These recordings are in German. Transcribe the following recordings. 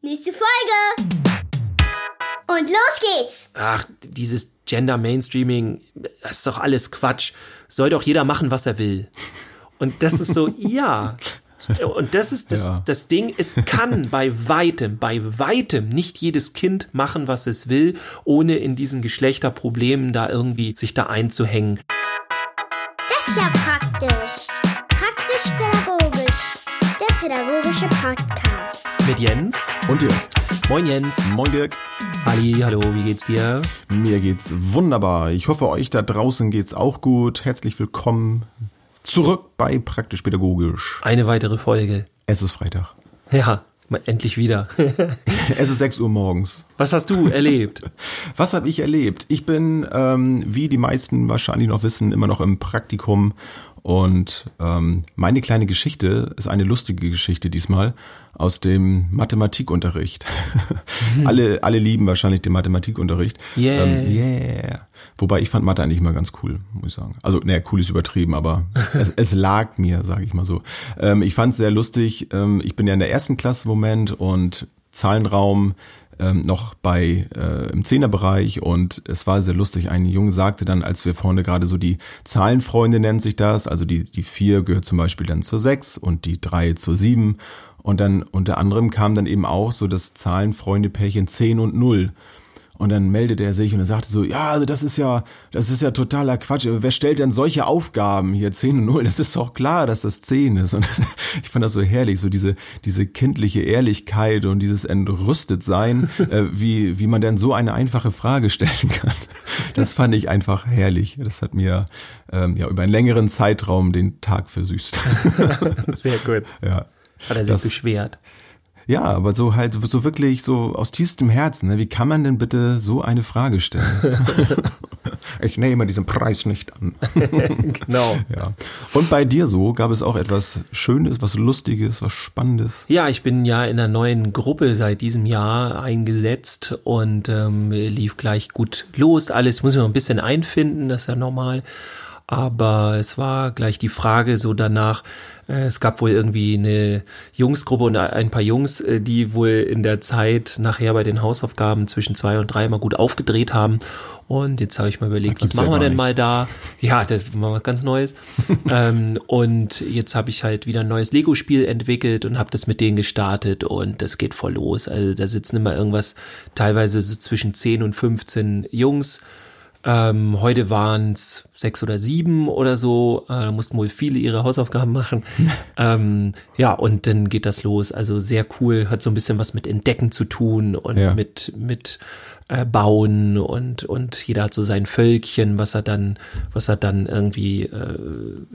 Nächste Folge! Und los geht's! Ach, dieses Gender Mainstreaming, das ist doch alles Quatsch. Soll doch jeder machen, was er will. Und das ist so, ja. Und das ist das, Ja. das Ding, es kann bei weitem, bei weitem nicht jedes Kind machen, was es will, ohne in diesen Geschlechterproblemen da irgendwie sich da einzuhängen. Das ist ja praktisch. Praktisch-pädagogisch. Der pädagogische Podcast. Mit Jens. Und dir? Moin Jens. Moin Dirk. Ali, hallo, wie geht's dir? Mir geht's wunderbar. Ich hoffe, euch da draußen geht's auch gut. Herzlich willkommen zurück bei Praktisch Pädagogisch. Eine weitere Folge. Es ist Freitag. Ja, mal endlich wieder. Es ist 6 Uhr morgens. Was hast du erlebt? Was habe ich erlebt? Ich bin, ähm, wie die meisten wahrscheinlich noch wissen, immer noch im Praktikum. Und ähm, meine kleine Geschichte ist eine lustige Geschichte diesmal aus dem Mathematikunterricht. alle, alle lieben wahrscheinlich den Mathematikunterricht. Yeah. Ähm, yeah. Wobei ich fand Mathe eigentlich immer ganz cool, muss ich sagen. Also, naja, cool ist übertrieben, aber es, es lag mir, sage ich mal so. Ähm, ich fand es sehr lustig. Ähm, ich bin ja in der ersten Klasse im Moment und Zahlenraum ähm, noch bei äh, im Zehnerbereich und es war sehr lustig. Ein Junge sagte dann, als wir vorne gerade so die Zahlenfreunde nennt sich das, also die die vier gehört zum Beispiel dann zur sechs und die drei zur sieben und dann unter anderem kam dann eben auch so das Zahlenfreunde-Pärchen 10 und 0. Und dann meldete er sich und er sagte so, ja, also das ist ja, das ist ja totaler Quatsch. Wer stellt denn solche Aufgaben hier 10 und 0? Das ist doch klar, dass das 10 ist. Und ich fand das so herrlich, so diese, diese kindliche Ehrlichkeit und dieses Entrüstetsein, äh, wie, wie man denn so eine einfache Frage stellen kann. Das fand ich einfach herrlich. Das hat mir ähm, ja über einen längeren Zeitraum den Tag versüßt. Sehr gut. ja. Hat er sich Das- beschwert. Ja, aber so halt, so wirklich so aus tiefstem Herzen. Ne? Wie kann man denn bitte so eine Frage stellen? ich nehme diesen Preis nicht an. Genau. Ja. Und bei dir so gab es auch etwas Schönes, was Lustiges, was Spannendes. Ja, ich bin ja in einer neuen Gruppe seit diesem Jahr eingesetzt und ähm, lief gleich gut los. Alles muss ich noch ein bisschen einfinden, das ist ja normal. Aber es war gleich die Frage so danach, äh, es gab wohl irgendwie eine Jungsgruppe und ein paar Jungs, äh, die wohl in der Zeit nachher bei den Hausaufgaben zwischen zwei und drei mal gut aufgedreht haben. Und jetzt habe ich mal überlegt, was gibt's ja machen wir denn nicht. mal da? Ja, das war was ganz Neues. ähm, und jetzt habe ich halt wieder ein neues Lego-Spiel entwickelt und habe das mit denen gestartet und das geht voll los. Also da sitzen immer irgendwas, teilweise so zwischen 10 und 15 Jungs. Ähm, heute waren es sechs oder sieben oder so. Äh, da mussten wohl viele ihre Hausaufgaben machen. ähm, ja, und dann geht das los. Also sehr cool, hat so ein bisschen was mit Entdecken zu tun und Ja. mit, mit äh, Bauen und, und jeder hat so sein Völkchen, was er dann, was er dann irgendwie äh,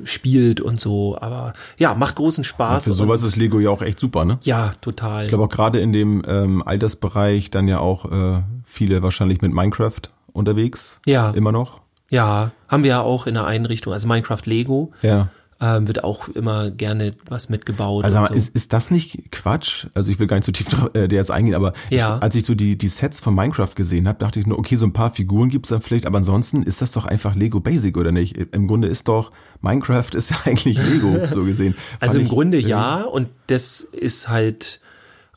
spielt und so. Aber ja, macht großen Spaß. Für sowas ist Lego ja auch echt super, ne? ja, total. Ich glaube auch gerade in dem ähm, Altersbereich dann ja auch äh, viele wahrscheinlich mit Minecraft unterwegs. Ja. Immer noch. ja, haben wir ja auch in der Einrichtung, also Minecraft Lego. Ja. ähm, wird auch immer gerne was mitgebaut. Also so. ist, ist das nicht Quatsch? Also ich will gar nicht zu tief drauf, äh, der jetzt eingehen, aber Ja. ich, als ich so die, die Sets von Minecraft gesehen habe, dachte ich nur, okay, so ein paar Figuren gibt's dann vielleicht, aber ansonsten ist das doch einfach Lego Basic, oder nicht? Im Grunde ist doch, Minecraft ist ja eigentlich Lego, so gesehen. also im ich Grunde irgendwie- ja, und das ist halt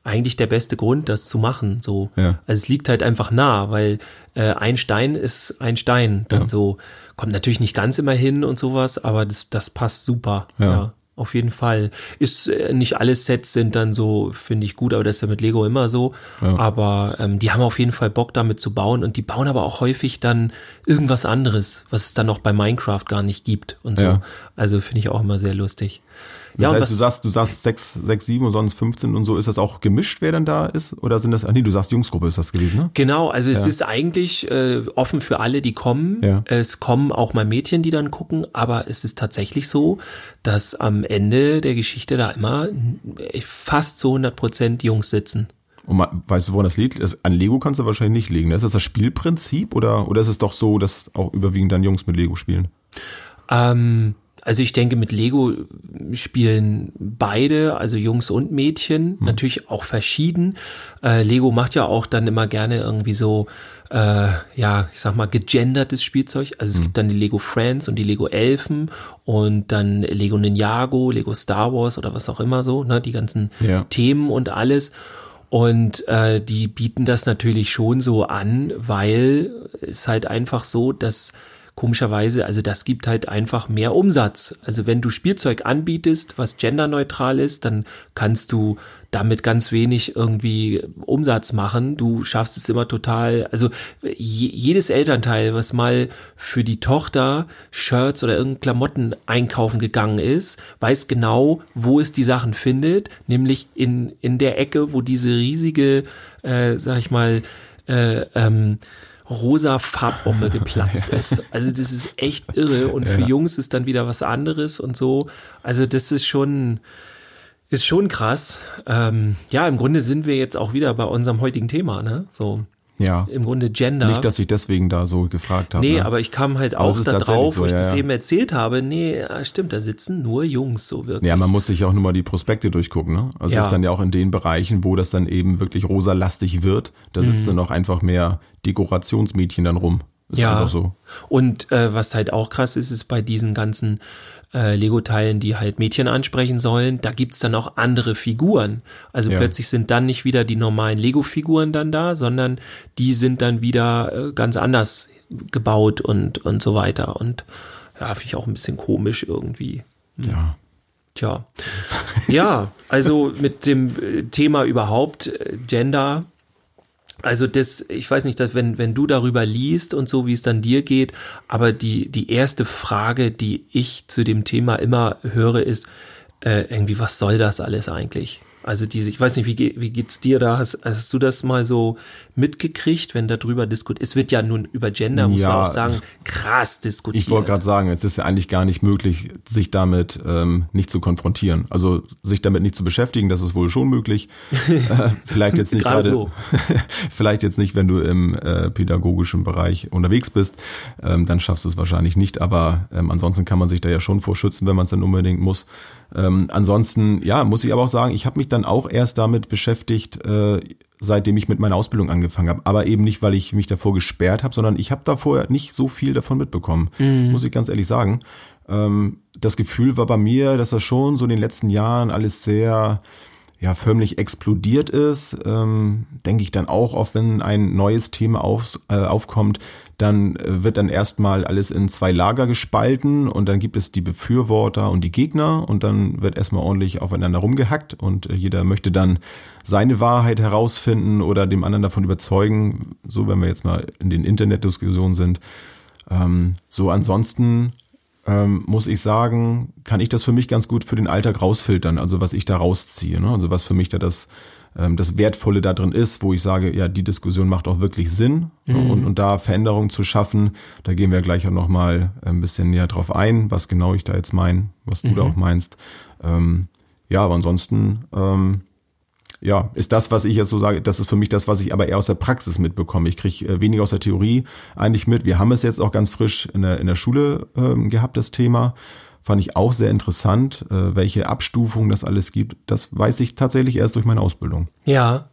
eigentlich der beste Grund, das zu machen. So, Ja. also es liegt halt einfach nah, weil äh, ein Stein ist ein Stein. Dann Ja. so kommt natürlich nicht ganz immer hin und sowas, aber das das passt super. Ja. ja. Auf jeden Fall. Ist äh, nicht alle Sets sind dann so, finde ich gut, aber das ist ja mit Lego immer so. Ja. Aber ähm, die haben auf jeden Fall Bock damit zu bauen und die bauen aber auch häufig dann irgendwas anderes, was es dann noch bei Minecraft gar nicht gibt und so. Also finde ich auch immer sehr lustig. Das und heißt, du sagst, du sagst sechs, sechs, sieben und sonst 15 und so. Ist das auch gemischt, wer dann da ist? Oder sind das, ah nee, du sagst Jungsgruppe ist das gewesen, ne? Genau, also es Ja. ist eigentlich äh, offen für alle, die kommen. Ja. Es kommen auch mal Mädchen, die dann gucken, aber es ist tatsächlich so, dass am Ende der Geschichte da immer äh, fast zu 100 Prozent Jungs sitzen. Und ma- weißt du, woran das liegt? Das, an Lego kannst du wahrscheinlich nicht liegen. ne? Ist das das Spielprinzip oder, oder ist es doch so, dass auch überwiegend dann Jungs mit Lego spielen? Ähm, also ich denke, mit Lego spielen beide, also Jungs und Mädchen, natürlich auch verschieden. Äh, Lego macht ja auch dann immer gerne irgendwie so, äh, ja, ich sag mal, gegendertes Spielzeug. Also es gibt dann die Lego Friends und die Lego Elfen und dann Lego Ninjago, Lego Star Wars oder was auch immer so, ne, die ganzen Ja. Themen und alles. Und äh, die bieten das natürlich schon so an, weil es halt einfach so, dass komischerweise, also das gibt halt einfach mehr Umsatz. Also wenn du Spielzeug anbietest, was genderneutral ist, dann kannst du damit ganz wenig irgendwie Umsatz machen. Du schaffst es immer total, also jedes Elternteil, was mal für die Tochter Shirts oder irgendeine Klamotten einkaufen gegangen ist, weiß genau, wo es die Sachen findet, nämlich in, in der Ecke, wo diese riesige, äh, sag ich mal, äh, ähm, rosa Farbbombe geplatzt ja. ist. Also das ist echt irre und für Jungs ist dann wieder was anderes und so. Also das ist schon, ist schon krass. Ähm, ja, im Grunde sind wir jetzt auch wieder bei unserem heutigen Thema, ne? So. Ja. Im Grunde Gender. Nicht, dass ich deswegen da so gefragt habe. Nee, ne? aber ich kam halt auch da drauf, so, wo ich ja, das ja. eben erzählt habe. Nee, stimmt, da sitzen nur Jungs so wirklich. Ja, man muss sich auch nur mal die Prospekte durchgucken, ne? Also ja. ist dann ja auch in den Bereichen, wo das dann eben wirklich rosalastig wird, da sitzen mhm. dann auch einfach mehr Dekorationsmädchen dann rum. Ist ja. so. Und äh, was halt auch krass ist, ist bei diesen ganzen äh, Lego-Teilen, die halt Mädchen ansprechen sollen, da gibt's dann auch andere Figuren. Also ja. plötzlich sind dann nicht wieder die normalen Lego-Figuren dann da, sondern die sind dann wieder äh, ganz anders gebaut und, und so weiter. Und ja, finde ich auch ein bisschen komisch irgendwie. Hm. Ja. Tja. Ja, also mit dem äh, Thema überhaupt äh, Gender also das, ich weiß nicht, dass wenn, wenn du darüber liest und so, wie es dann dir geht, aber die, die erste Frage, die ich zu dem Thema immer höre, ist äh, irgendwie, was soll das alles eigentlich? Also diese, ich weiß nicht, wie, wie geht's dir da? Hast, hast du das mal so mitgekriegt, wenn darüber diskutiert? Es wird ja nun über Gender, muss ja, man auch sagen, krass diskutiert. Ich wollte gerade sagen, es ist ja eigentlich gar nicht möglich, sich damit ähm, nicht zu konfrontieren. Also sich damit nicht zu beschäftigen, das ist wohl schon möglich. äh, vielleicht jetzt nicht gerade, so. vielleicht jetzt nicht, wenn du im äh, pädagogischen Bereich unterwegs bist, ähm, dann schaffst du es wahrscheinlich nicht. Aber ähm, ansonsten kann man sich da ja schon vorschützen, wenn man es dann unbedingt muss. Ähm, ansonsten, ja, muss ich aber auch sagen, ich habe mich dann auch erst damit beschäftigt, äh, seitdem ich mit meiner Ausbildung angefangen habe. Aber eben nicht, weil ich mich davor gesperrt habe, sondern ich habe davor nicht so viel davon mitbekommen, mhm. muss ich ganz ehrlich sagen. Ähm, das Gefühl war bei mir, dass das schon so in den letzten Jahren alles sehr ja förmlich explodiert ist, ähm, denke ich dann auch, oft wenn ein neues Thema auf, äh, aufkommt, dann äh, wird dann erstmal alles in zwei Lager gespalten und dann gibt es die Befürworter und die Gegner und dann wird erstmal ordentlich aufeinander rumgehackt und äh, jeder möchte dann seine Wahrheit herausfinden oder dem anderen davon überzeugen, so wenn wir jetzt mal in den Internetdiskussionen sind. Ähm, so ansonsten ähm, muss ich sagen, kann ich das für mich ganz gut für den Alltag rausfiltern, also was ich da rausziehe, ne? also was für mich da das, ähm, das Wertvolle da drin ist, wo ich sage, ja, die Diskussion macht auch wirklich Sinn ne? mhm. und, und da Veränderungen zu schaffen, da gehen wir gleich auch nochmal ein bisschen näher drauf ein, was genau ich da jetzt meine, was du mhm. da auch meinst. Ähm, ja, aber ansonsten ähm, ja, ist das, was ich jetzt so sage, das ist für mich das, was ich aber eher aus der Praxis mitbekomme. Ich kriege äh, weniger aus der Theorie eigentlich mit. Wir haben es jetzt auch ganz frisch in der, in der Schule ähm, gehabt, das Thema. Fand ich auch sehr interessant, äh, welche Abstufungen das alles gibt. Das weiß ich tatsächlich erst durch meine Ausbildung. Ja,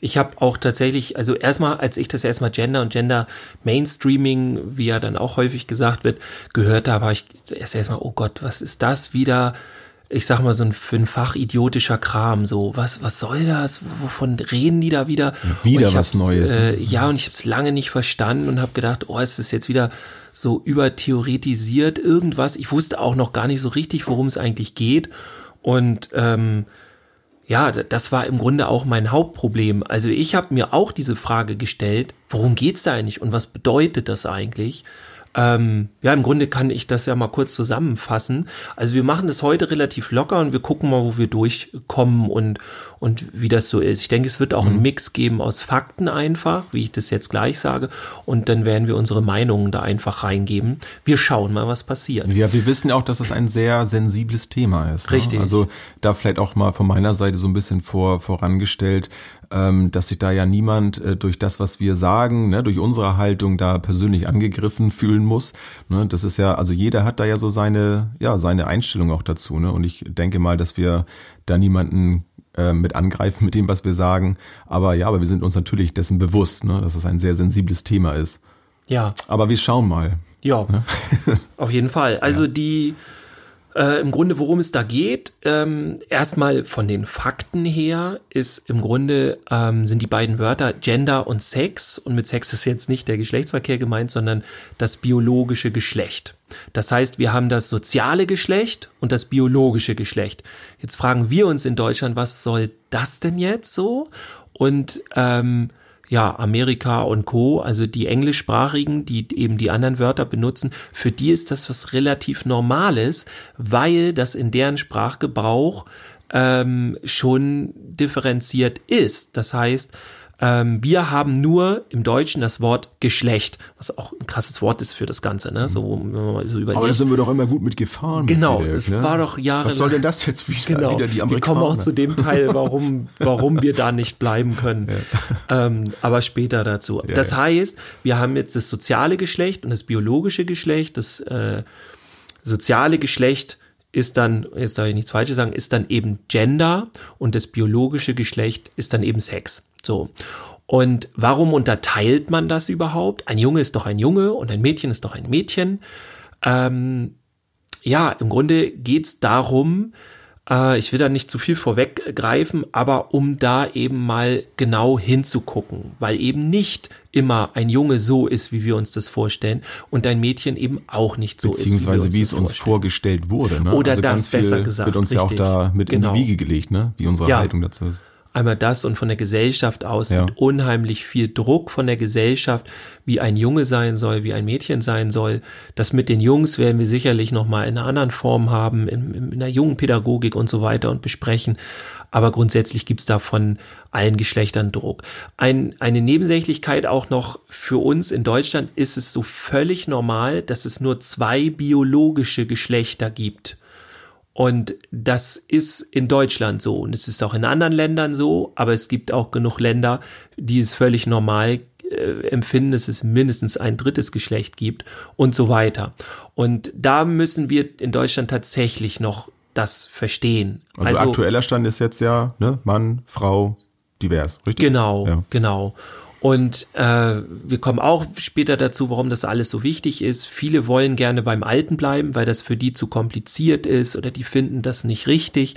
ich habe auch tatsächlich, also erstmal, als ich das erstmal Gender und Gender Mainstreaming, wie ja dann auch häufig gesagt wird, gehört habe, habe ich erst erstmal, oh Gott, was ist das wieder? Ich sag mal, so ein für ein Fach idiotischer Kram. So, was, was soll das? Wovon reden die da wieder? wieder was Neues. Äh, ja, und ich habe es lange nicht verstanden und habe gedacht, oh, ist das jetzt wieder so übertheoretisiert irgendwas? Ich wusste auch noch gar nicht so richtig, worum es eigentlich geht. Und ähm, ja, das war im Grunde auch mein Hauptproblem. Also ich habe mir auch diese Frage gestellt, worum geht's da eigentlich und was bedeutet das eigentlich? Ähm, ja, im Grunde kann ich das ja mal kurz zusammenfassen. Also wir machen das heute relativ locker und wir gucken mal, wo wir durchkommen und, und wie das so ist. Ich denke, es wird auch mhm. einen Mix geben aus Fakten einfach, wie ich das jetzt gleich sage. Und dann werden wir unsere Meinungen da einfach reingeben. Wir schauen mal, was passiert. Ja, wir wissen auch, dass es ein sehr sensibles Thema ist. Ne? Richtig. Also da vielleicht auch mal von meiner Seite so ein bisschen vor, vorangestellt ähm, dass sich da ja niemand äh, durch das, was wir sagen, ne, durch unsere Haltung da persönlich angegriffen fühlen muss. Ne, das ist ja, also jeder hat da ja so seine, ja, seine Einstellung auch dazu. Ne? Und ich denke mal, dass wir da niemanden äh, mit angreifen mit dem, was wir sagen. Aber ja, aber wir sind uns natürlich dessen bewusst, ne, dass es ein sehr sensibles Thema ist. Ja. Aber wir schauen mal. Ja, ne? auf jeden Fall. Also ja. die Äh, Im Grunde, worum es da geht, ähm, erstmal von den Fakten her, ist im Grunde ähm, sind die beiden Wörter Gender und Sex. Und mit Sex ist jetzt nicht der Geschlechtsverkehr gemeint, sondern das biologische Geschlecht. Das heißt, wir haben das soziale Geschlecht und das biologische Geschlecht. Jetzt fragen wir uns in Deutschland, was soll das denn jetzt so? Und ähm, ja, Amerika und Co., also die englischsprachigen, die eben die anderen Wörter benutzen, für die ist das was relativ Normales, weil das in deren Sprachgebrauch ähm, schon differenziert ist. Das heißt, ähm, wir haben nur im Deutschen das Wort Geschlecht, was auch ein krasses Wort ist für das Ganze, ne? So, wenn man mal so überlegt. Aber da sind wir doch immer gut mit gefahren. Genau, mit das ne? war doch jahrelang. Was soll denn das jetzt wieder, Genau. wieder die wir Amerikaner? kommen auch zu dem Teil, warum, warum wir da nicht bleiben können. Ähm, aber später dazu. Ja, das ja. heißt, wir haben jetzt das soziale Geschlecht und das biologische Geschlecht. Das äh, soziale Geschlecht ist dann, jetzt darf ich nichts Falsches sagen, ist dann eben Gender und das biologische Geschlecht ist dann eben Sex. So. Und warum unterteilt man das überhaupt? Ein Junge ist doch ein Junge und ein Mädchen ist doch ein Mädchen. Ähm, ja, im Grunde geht's darum, äh, ich will da nicht zu viel vorweggreifen, aber um da eben mal genau hinzugucken, weil eben nicht immer ein Junge so ist, wie wir uns das vorstellen und ein Mädchen eben auch nicht so Beziehungsweise ist, wie, wir es uns vorstellen. vorgestellt wurde. Ne? Oder also das ganz viel besser gesagt, wird uns ja auch richtig. da mit Genau. in die Wiege gelegt, ne? wie unsere Ja. Haltung dazu ist. Einmal das und von der Gesellschaft aus Ja. unheimlich viel Druck von der Gesellschaft, wie ein Junge sein soll, wie ein Mädchen sein soll. Das mit den Jungs werden wir sicherlich nochmal in einer anderen Form haben, in, in einer jungen Pädagogik und so weiter und besprechen. Aber grundsätzlich gibt's da von allen Geschlechtern Druck. Ein, eine Nebensächlichkeit auch noch für uns in Deutschland ist es so völlig normal, dass es nur zwei biologische Geschlechter gibt. Und das ist in Deutschland so und es ist auch in anderen Ländern so, aber es gibt auch genug Länder, die es völlig normal äh, empfinden, dass es mindestens ein drittes Geschlecht gibt und so weiter. Und da müssen wir in Deutschland tatsächlich noch das verstehen. Also, aktueller Stand ist jetzt ja ne? Mann, Frau, divers, richtig? Genau, Ja. genau. Und äh, wir kommen auch später dazu, warum das alles so wichtig ist. Viele wollen gerne beim Alten bleiben, weil das für die zu kompliziert ist oder die finden das nicht richtig.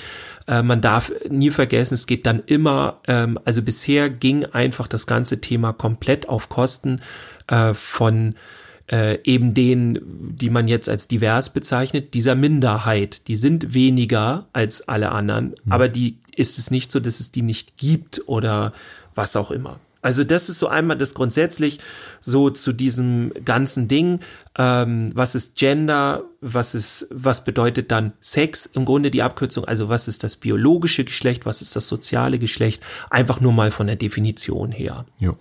Äh, man darf nie vergessen, es geht dann immer, ähm, also bisher ging einfach das ganze Thema komplett auf Kosten äh, von äh, eben denen, die man jetzt als divers bezeichnet, dieser Minderheit. Die sind weniger als alle anderen, aber die ist es nicht so, dass es die nicht gibt oder was auch immer. Also das ist so einmal das grundsätzlich so zu diesem ganzen Ding. Ähm, was ist Gender? Was ist, was bedeutet dann Sex? Im Grunde die Abkürzung. Also was ist das biologische Geschlecht? Was ist das soziale Geschlecht? Einfach nur mal von der Definition her. Jo.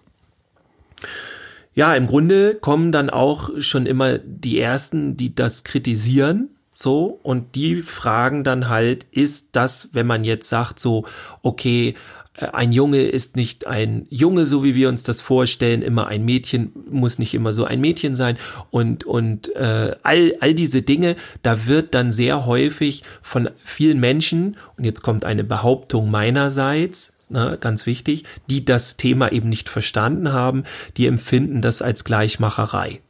Ja, im Grunde kommen dann auch schon immer die ersten, die das kritisieren. So, und die fragen dann halt, ist das, wenn man jetzt sagt, so, okay, ein Junge ist nicht ein Junge, so wie wir uns das vorstellen, immer ein Mädchen muss nicht immer so ein Mädchen sein und und äh, all all diese Dinge, da wird dann sehr häufig von vielen Menschen und jetzt kommt eine Behauptung meinerseits, ne, ganz wichtig, die das Thema eben nicht verstanden haben, die empfinden das als Gleichmacherei.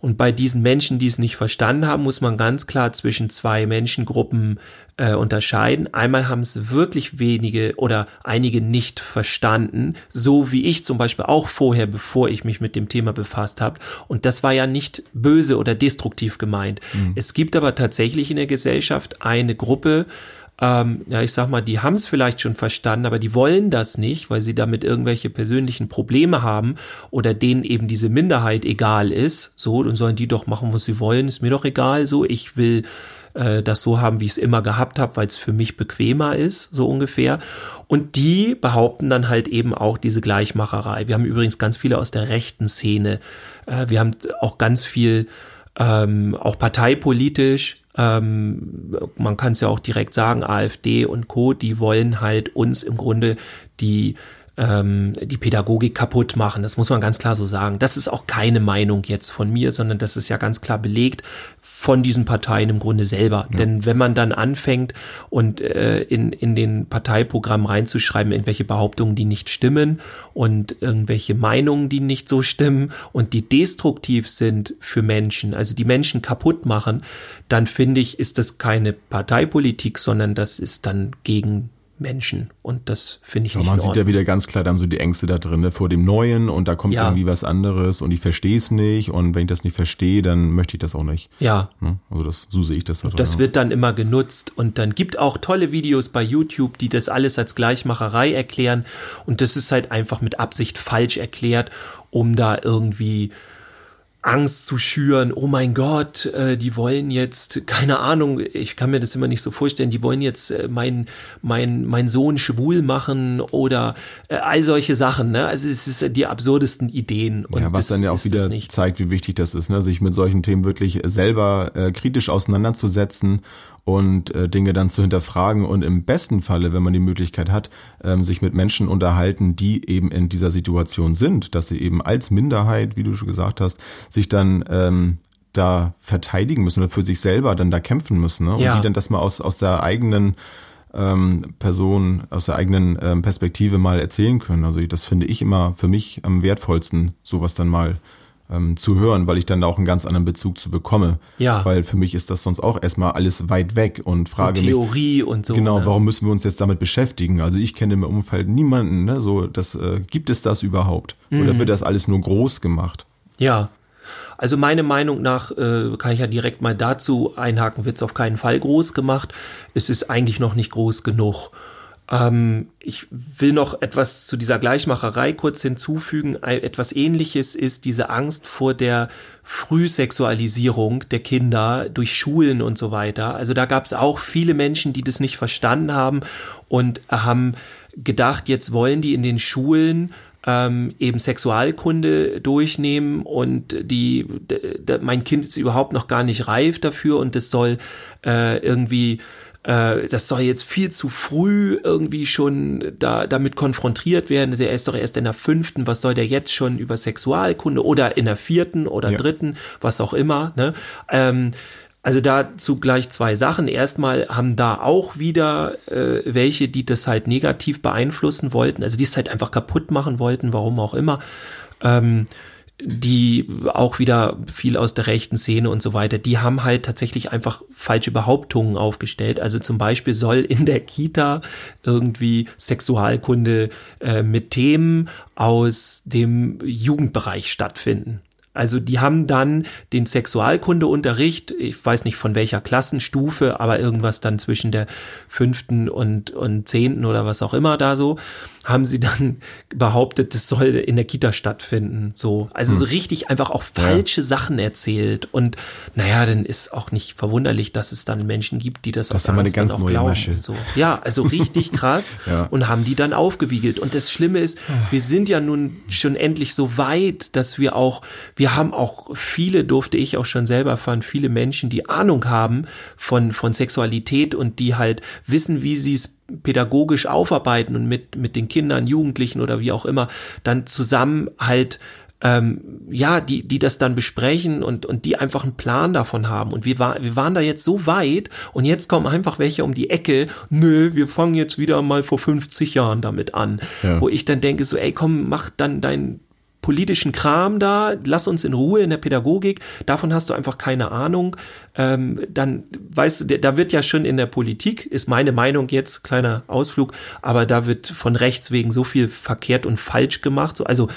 Und bei diesen Menschen, die es nicht verstanden haben, muss man ganz klar zwischen zwei Menschengruppen äh, unterscheiden. Einmal haben es wirklich wenige oder einige nicht verstanden, so wie ich zum Beispiel auch vorher, bevor ich mich mit dem Thema befasst habe. Und das war ja nicht böse oder destruktiv gemeint. Es gibt aber tatsächlich in der Gesellschaft eine Gruppe, ähm, ja, ich sag mal, die haben es vielleicht schon verstanden, aber die wollen das nicht, weil sie damit irgendwelche persönlichen Probleme haben oder denen eben diese Minderheit egal ist. So, dann sollen die doch machen, was sie wollen, ist mir doch egal. So, ich will äh, das so haben, wie ich es immer gehabt habe, weil es für mich bequemer ist, so ungefähr. Und die behaupten dann halt eben auch diese Gleichmacherei. Wir haben übrigens ganz viele aus der rechten Szene. Äh, wir haben auch ganz viel, ähm, auch parteipolitisch, ähm, man kann es ja auch direkt sagen, AfD und Co., die wollen halt uns im Grunde die ähm, die Pädagogik kaputt machen. Das muss man ganz klar so sagen. Das ist auch keine Meinung jetzt von mir, sondern das ist ja ganz klar belegt von diesen Parteien im Grunde selber. Ja. Denn wenn man dann anfängt und äh, in, in den Parteiprogramm reinzuschreiben, irgendwelche Behauptungen, die nicht stimmen und irgendwelche Meinungen, die nicht so stimmen und die destruktiv sind für Menschen, also die Menschen kaputt machen, dann finde ich, ist das keine Parteipolitik, sondern das ist dann gegen Menschen. Und das finde ich ja, nicht Man sieht ja wieder ganz klar dann so die Ängste da drin, ne, vor dem Neuen und da kommt ja. irgendwie was anderes und ich verstehe es nicht und wenn ich das nicht verstehe, dann möchte ich das auch nicht. Ja. Ne? Also das, so sehe ich das. Da drin, das wird dann immer genutzt und dann gibt auch tolle Videos bei YouTube, die das alles als Gleichmacherei erklären und das ist halt einfach mit Absicht falsch erklärt, um da irgendwie Angst zu schüren, oh mein Gott, äh, die wollen jetzt, keine Ahnung, ich kann mir das immer nicht so vorstellen, die wollen jetzt äh, mein, mein, mein Sohn schwul machen oder äh, all solche Sachen, ne? Also es ist die absurdesten Ideen. Und ja, was dann ja auch wieder zeigt, wie wichtig das ist, ne? sich mit solchen Themen wirklich selber äh, kritisch auseinanderzusetzen und äh, Dinge dann zu hinterfragen und im besten Falle, wenn man die Möglichkeit hat, ähm, sich mit Menschen unterhalten, die eben in dieser Situation sind, dass sie eben als Minderheit, wie du schon gesagt hast, sich dann ähm, da verteidigen müssen oder für sich selber dann da kämpfen müssen ne? und ja. die dann das mal aus, aus der eigenen ähm, Person, aus der eigenen ähm, Perspektive mal erzählen können. Also das finde ich immer für mich am wertvollsten, sowas dann mal ähm, zu hören, weil ich dann da auch einen ganz anderen Bezug zu bekomme. Ja. Weil für mich ist das sonst auch erstmal alles weit weg und frage und Theorie mich, und so. Genau, ne? warum müssen wir uns jetzt damit beschäftigen? Also ich kenne im Umfeld niemanden, ne, so, das, äh, gibt es das überhaupt? Mhm. Oder wird das alles nur groß gemacht? Ja. Also meine Meinung nach, äh, kann ich ja direkt mal dazu einhaken, wird es auf keinen Fall groß gemacht. Es ist eigentlich noch nicht groß genug. Ähm, ich will noch etwas zu dieser Gleichmacherei kurz hinzufügen. Etwas ähnliches ist diese Angst vor der Frühsexualisierung der Kinder durch Schulen und so weiter. Also da gab es auch viele Menschen, die das nicht verstanden haben und haben gedacht, jetzt wollen die in den Schulen ähm, eben Sexualkunde durchnehmen und die, mein Kind ist überhaupt noch gar nicht reif dafür und das soll äh, irgendwie äh, das soll jetzt viel zu früh irgendwie schon da damit konfrontiert werden. Der ist doch erst in der fünften, was soll der jetzt schon über Sexualkunde oder in der vierten oder ja. dritten, was auch immer. Ne? Ähm, also dazu gleich zwei Sachen. Erstmal haben da auch wieder äh, welche, die das halt negativ beeinflussen wollten, also die es halt einfach kaputt machen wollten, warum auch immer. Ähm, die auch wieder viel aus der rechten Szene und so weiter, die haben halt tatsächlich einfach falsche Behauptungen aufgestellt. Also zum Beispiel soll in der Kita irgendwie Sexualkunde äh, mit Themen aus dem Jugendbereich stattfinden. Also die haben dann den Sexualkundeunterricht, ich weiß nicht von welcher Klassenstufe, aber irgendwas dann zwischen der fünften und, und zehnten oder was auch immer da so, haben sie dann behauptet, das soll in der Kita stattfinden. So, also hm. so richtig einfach auch falsche ja. Sachen erzählt. Und naja, dann ist auch nicht verwunderlich, dass es dann Menschen gibt, die das, das auch, ganz auch neue glauben. So. Ja, also richtig krass ja. und haben die dann aufgewiegelt. Und das Schlimme ist, wir sind ja nun schon endlich so weit, dass wir auch, wir haben auch viele, durfte ich auch schon selber erfahren, viele Menschen, die Ahnung haben von, von Sexualität und die halt wissen, wie sie es pädagogisch aufarbeiten und mit, mit den Kindern, Jugendlichen oder wie auch immer, dann zusammen halt ähm, ja, die, die das dann besprechen und, und die einfach einen Plan davon haben. Und wir, war, wir waren da jetzt so weit und jetzt kommen einfach welche um die Ecke, nö, wir fangen jetzt wieder mal vor 50 Jahren damit an. Ja. Wo ich dann denke, so, ey, komm, mach dann dein politischen Kram da, lass uns in Ruhe in der Pädagogik, davon hast du einfach keine Ahnung. Ähm, dann weißt du, da wird ja schon in der Politik, ist meine Meinung jetzt, kleiner Ausflug, aber da wird von rechts wegen so viel verkehrt und falsch gemacht. So, also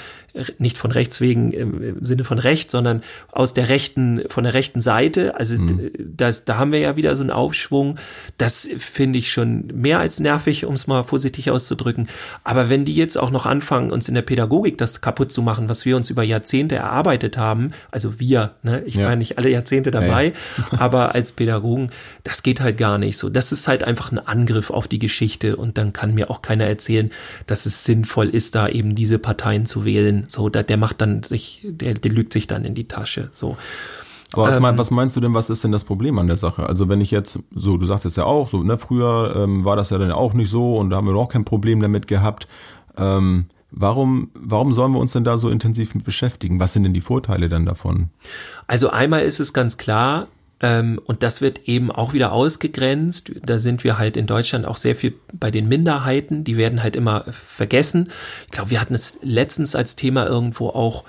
nicht von rechts wegen im Sinne von Recht, sondern aus der rechten, von der rechten Seite. Also mhm. das, da haben wir ja wieder so einen Aufschwung. Das finde ich schon mehr als nervig, um es mal vorsichtig auszudrücken. Aber wenn die jetzt auch noch anfangen, uns in der Pädagogik das kaputt zu machen, was wir uns über Jahrzehnte erarbeitet haben, also wir, ne, ich ja. war nicht alle Jahrzehnte dabei, ja, ja. aber als Pädagogen, das geht halt gar nicht so. Das ist halt einfach ein Angriff auf die Geschichte und dann kann mir auch keiner erzählen, dass es sinnvoll ist, da eben diese Parteien zu wählen so, der, der macht dann sich, der, der lügt sich dann in die Tasche. So. Aber was, ähm, mein, was, meinst du denn, was ist denn das Problem an der Sache? Also wenn ich jetzt, so, du sagst jetzt ja auch, so, ne, früher ähm, war das ja dann auch nicht so und da haben wir auch kein Problem damit gehabt. Ähm, Warum, warum sollen wir uns denn da so intensiv mit beschäftigen? Was sind denn die Vorteile dann davon? Also einmal ist es ganz klar, und das wird eben auch wieder ausgegrenzt. Da sind wir halt in Deutschland auch sehr viel bei den Minderheiten. Die werden halt immer vergessen. Ich glaube, wir hatten es letztens als Thema irgendwo auch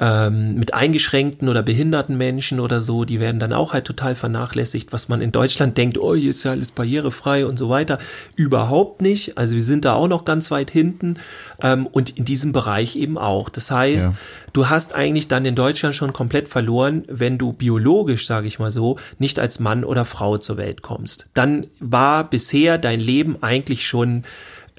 ähm, mit eingeschränkten oder behinderten Menschen oder so, die werden dann auch halt total vernachlässigt, was man in Deutschland denkt, oh, hier ist ja alles barrierefrei und so weiter. Überhaupt nicht. Also wir sind da auch noch ganz weit hinten ähm, und in diesem Bereich eben auch. Das heißt, ja. du hast eigentlich dann in Deutschland schon komplett verloren, wenn du biologisch, sage ich mal so, nicht als Mann oder Frau zur Welt kommst. Dann war bisher dein Leben eigentlich schon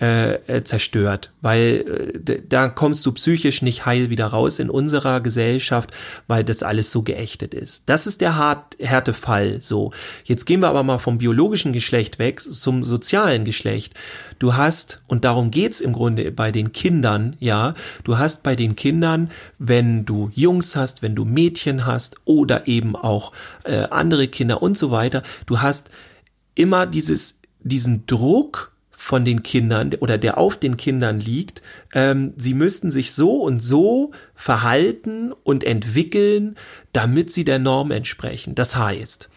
äh, äh, zerstört, weil äh, da kommst du psychisch nicht heil wieder raus in unserer Gesellschaft, weil das alles so geächtet ist. Das ist der hart, Härtefall. So, jetzt gehen wir aber mal vom biologischen Geschlecht weg zum sozialen Geschlecht. Du hast und darum geht's im Grunde bei den Kindern, ja, du hast bei den Kindern, wenn du Jungs hast, wenn du Mädchen hast oder eben auch äh, andere Kinder und so weiter, du hast immer dieses diesen Druck von den Kindern oder der auf den Kindern liegt, ähm, sie müssten sich so und so verhalten und entwickeln, damit sie der Norm entsprechen. Das heißt,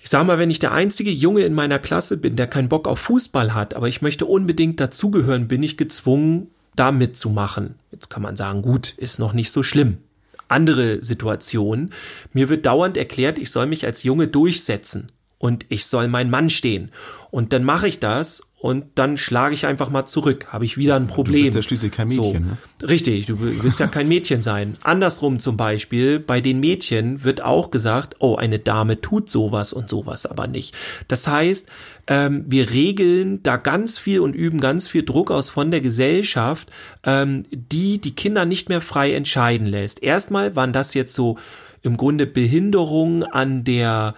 ich sag mal, wenn ich der einzige Junge in meiner Klasse bin, der keinen Bock auf Fußball hat, aber ich möchte unbedingt dazugehören, bin ich gezwungen, da mitzumachen. Jetzt kann man sagen, gut, ist noch nicht so schlimm. Andere Situation. Mir wird dauernd erklärt, ich soll mich als Junge durchsetzen und ich soll mein Mann stehen. Und dann mache ich das und dann schlage ich einfach mal zurück. Habe ich wieder ein Problem. Du bist ja schließlich kein Mädchen. So. Ne? Richtig, du willst ja kein Mädchen sein. Andersrum zum Beispiel, bei den Mädchen wird auch gesagt, oh, eine Dame tut sowas und sowas aber nicht. Das heißt, ähm, wir regeln da ganz viel und üben ganz viel Druck aus von der Gesellschaft, ähm, die die Kinder nicht mehr frei entscheiden lässt. Erstmal waren das jetzt so im Grunde Behinderungen an der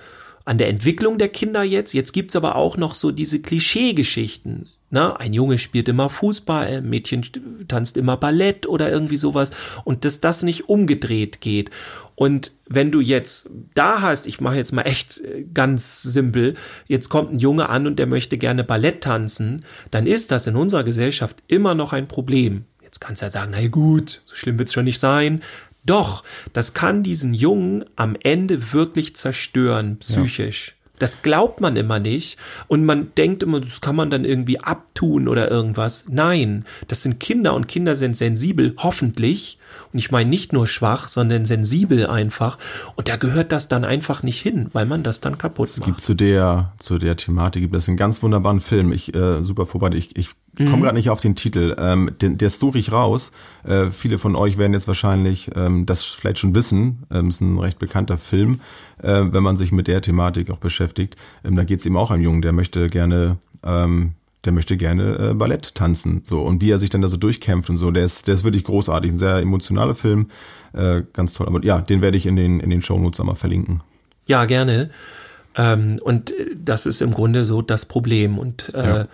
an der Entwicklung der Kinder jetzt. Jetzt gibt's aber auch noch so diese Klischeegeschichten. Na, ein Junge spielt immer Fußball, ein Mädchen tanzt immer Ballett oder irgendwie sowas und dass das nicht umgedreht geht. Und wenn du jetzt da hast, ich mache jetzt mal echt äh, ganz simpel, jetzt kommt ein Junge an und der möchte gerne Ballett tanzen, dann ist das in unserer Gesellschaft immer noch ein Problem. Jetzt kannst du ja sagen, na gut, so schlimm wird's schon nicht sein. Doch, das kann diesen Jungen am Ende wirklich zerstören, psychisch. Ja. Das glaubt man immer nicht. Und man denkt immer, das kann man dann irgendwie abtun oder irgendwas. Nein, das sind Kinder und Kinder sind sensibel, hoffentlich. Und ich meine nicht nur schwach, sondern sensibel einfach. Und da gehört das dann einfach nicht hin, weil man das dann kaputt macht. Es gibt zu der, zu der Thematik, gibt es einen ganz wunderbaren Film. Ich, äh, super vorbei. Ich, ich komme mhm. gerade nicht auf den Titel. Ähm, den, der suche ich raus. Äh, viele von euch werden jetzt wahrscheinlich ähm, das vielleicht schon wissen. Ähm, ist ein recht bekannter Film, äh, wenn man sich mit der Thematik auch beschäftigt. Ähm, da geht es eben auch einem Jungen, der möchte gerne ähm, der möchte gerne äh, Ballett tanzen. So, und wie er sich dann da so durchkämpft und so, der ist, der ist wirklich großartig. Ein sehr emotionaler Film. Äh, ganz toll. Aber ja, den werde ich in den, in den Shownotes einmal verlinken. Ja, gerne. Ähm, und äh, das ist im Grunde so das Problem. Und äh, ja.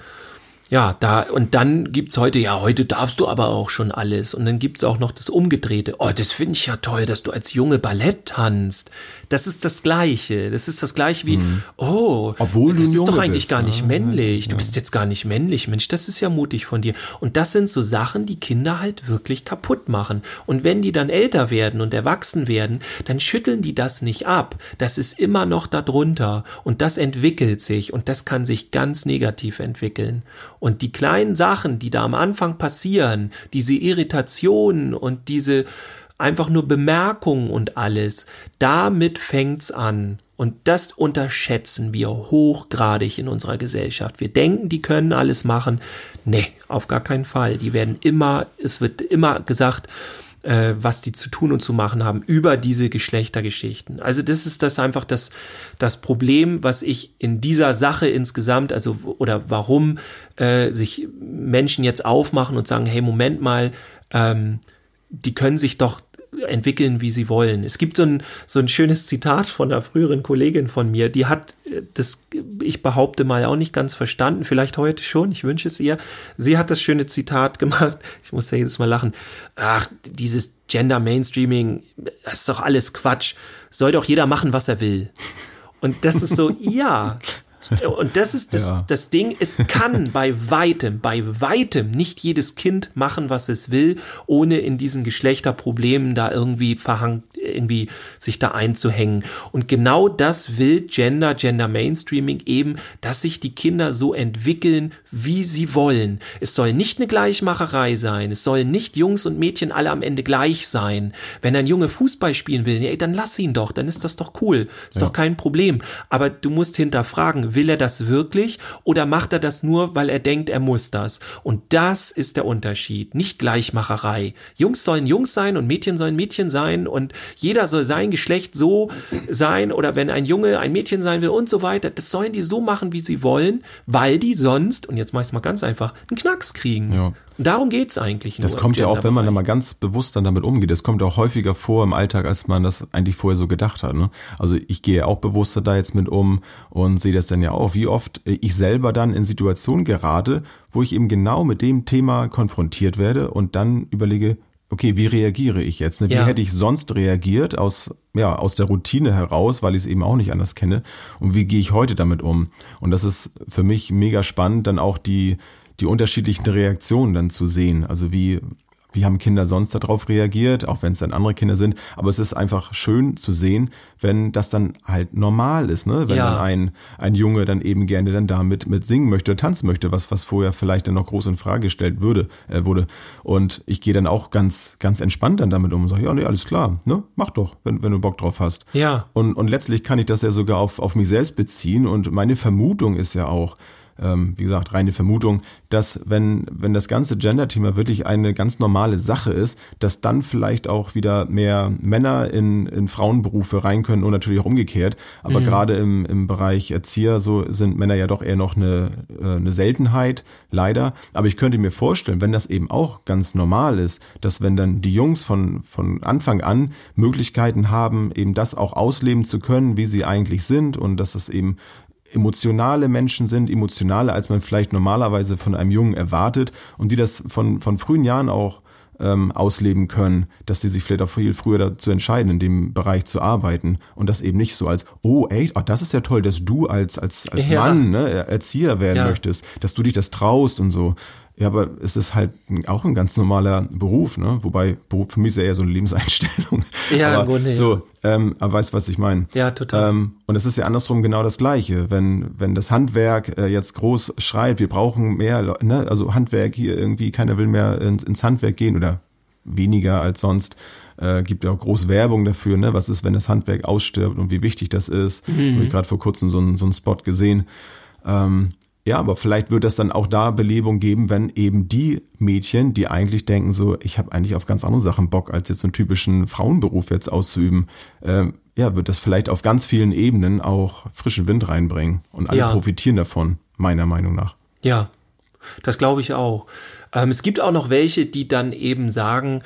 Ja, da, und dann gibt's heute, ja, heute darfst du aber auch schon alles. Und dann gibt's auch noch das Umgedrehte. Oh, das finde ich ja toll, dass du als Junge Ballett tanzt. Das ist das Gleiche. Das ist das Gleiche wie, mhm. oh, Obwohl das ist doch eigentlich bist, gar nicht ja, männlich. Du ja. bist jetzt gar nicht männlich. Mensch, das ist ja mutig von dir. Und das sind so Sachen, die Kinder halt wirklich kaputt machen. Und wenn die dann älter werden und erwachsen werden, dann schütteln die das nicht ab. Das ist immer noch darunter. Und das entwickelt sich. Und das kann sich ganz negativ entwickeln. Und die kleinen Sachen, die da am Anfang passieren, diese Irritationen und diese einfach nur Bemerkungen und alles, damit fängt's an. Und das unterschätzen wir hochgradig in unserer Gesellschaft. Wir denken, die können alles machen. Nee, auf gar keinen Fall. Die werden immer, es wird immer gesagt, äh, was die zu tun und zu machen haben über diese Geschlechtergeschichten. Also das ist das einfach das, das Problem, was ich in dieser Sache insgesamt, also oder warum äh, sich Menschen jetzt aufmachen und sagen, hey, Moment mal, ähm, die können sich doch entwickeln, wie sie wollen. Es gibt so ein, so ein schönes Zitat von einer früheren Kollegin von mir, die hat äh, das, ich behaupte mal, auch nicht ganz verstanden, vielleicht heute schon, ich wünsche es ihr. Sie hat das schöne Zitat gemacht, ich muss ja jedes Mal lachen, ach, dieses Gender Mainstreaming, das ist doch alles Quatsch, soll doch jeder machen, was er will. Und das ist so, ja, Und das ist das, Ja. das Ding, es kann bei weitem, bei weitem nicht jedes Kind machen, was es will, ohne in diesen Geschlechterproblemen da irgendwie verhangt, irgendwie sich da einzuhängen. Und genau das will Gender, Gender Mainstreaming eben, dass sich die Kinder so entwickeln, wie sie wollen. Es soll nicht eine Gleichmacherei sein. Es sollen nicht Jungs und Mädchen alle am Ende gleich sein. Wenn ein Junge Fußball spielen will, ey, dann lass ihn doch, dann ist das doch cool. Ist doch kein Problem. Aber du musst hinterfragen, will er das wirklich oder macht er das nur, weil er denkt, er muss das? Und das ist der Unterschied. Nicht Gleichmacherei. Jungs sollen Jungs sein und Mädchen sollen Mädchen sein und jeder soll sein Geschlecht so sein oder wenn ein Junge ein Mädchen sein will und so weiter, das sollen die so machen, wie sie wollen, weil die sonst, und jetzt mach ich es mal ganz einfach, einen Knacks kriegen. Ja. Und darum geht's eigentlich nur. Das kommt ja auch, wenn man da mal ganz bewusst dann damit umgeht, das kommt auch häufiger vor im Alltag, als man das eigentlich vorher so gedacht hat. Ne? Also ich gehe auch bewusster da jetzt mit um und sehe das dann ja auch, wie oft ich selber dann in Situationen gerate, wo ich eben genau mit dem Thema konfrontiert werde und dann überlege, okay, wie reagiere ich jetzt? Ne? Wie Ja. hätte ich sonst reagiert aus, ja, aus der Routine heraus, weil ich es eben auch nicht anders kenne? Und wie gehe ich heute damit um? Und das ist für mich mega spannend, dann auch die, die unterschiedlichen Reaktionen dann zu sehen. Also wie, wie haben Kinder sonst darauf reagiert, auch wenn es dann andere Kinder sind. Aber es ist einfach schön zu sehen, wenn das dann halt normal ist, ne? Wenn Ja. dann ein, ein Junge dann eben gerne dann damit mit singen möchte, tanzen möchte, was, was vorher vielleicht dann noch groß in Frage gestellt würde, äh, wurde. Und ich gehe dann auch ganz, ganz entspannt dann damit um und sage, ja, nee, alles klar, ne? Mach doch, wenn, wenn du Bock drauf hast. Ja. Und, und letztlich kann ich das ja sogar auf, auf mich selbst beziehen. Und meine Vermutung ist ja auch, ähm, wie gesagt, reine Vermutung, dass wenn, wenn das ganze Gender-Thema wirklich eine ganz normale Sache ist, dass dann vielleicht auch wieder mehr Männer in, in Frauenberufe rein können und natürlich auch umgekehrt. Aber gerade im, im Bereich Erzieher so sind Männer ja doch eher noch eine, äh, eine Seltenheit, leider. Aber ich könnte mir vorstellen, wenn das eben auch ganz normal ist, dass wenn dann die Jungs von, von Anfang an Möglichkeiten haben, eben das auch ausleben zu können, wie sie eigentlich sind und dass es eben emotionale Menschen sind, emotionaler, als man vielleicht normalerweise von einem Jungen erwartet und die das von, von frühen Jahren auch ähm, ausleben können, dass sie sich vielleicht auch viel früher dazu entscheiden, in dem Bereich zu arbeiten und das eben nicht so als, oh ey, oh, das ist ja toll, dass du als, als, als Ja. Mann ne, Erzieher werden Ja. möchtest, dass du dich das traust und so. Ja, aber es ist halt auch ein ganz normaler Beruf, ne? Wobei Beruf für mich ist ja eher so eine Lebenseinstellung. Ja, im aber Grunde, ja. so, ähm, aber weißt, was ich meine? Ja, total. Ähm, und es ist ja andersrum genau das Gleiche. Wenn, wenn das Handwerk äh, jetzt groß schreit, wir brauchen mehr, ne? also Handwerk hier irgendwie, keiner will mehr ins, ins Handwerk gehen oder weniger als sonst. Äh, gibt ja auch groß Werbung dafür, ne? was ist, wenn das Handwerk ausstirbt und wie wichtig das ist. Mhm. Habe ich gerade vor kurzem so einen, so einen Spot gesehen. Ähm, ja, aber vielleicht wird es dann auch da Belebung geben, wenn eben die Mädchen, die eigentlich denken so, ich habe eigentlich auf ganz andere Sachen Bock, als jetzt so einen typischen Frauenberuf jetzt auszuüben, ähm, ja, wird das vielleicht auf ganz vielen Ebenen auch frischen Wind reinbringen und alle Ja. profitieren davon, meiner Meinung nach. Ja, das glaube ich auch. Ähm, es gibt auch noch welche, die dann eben sagen,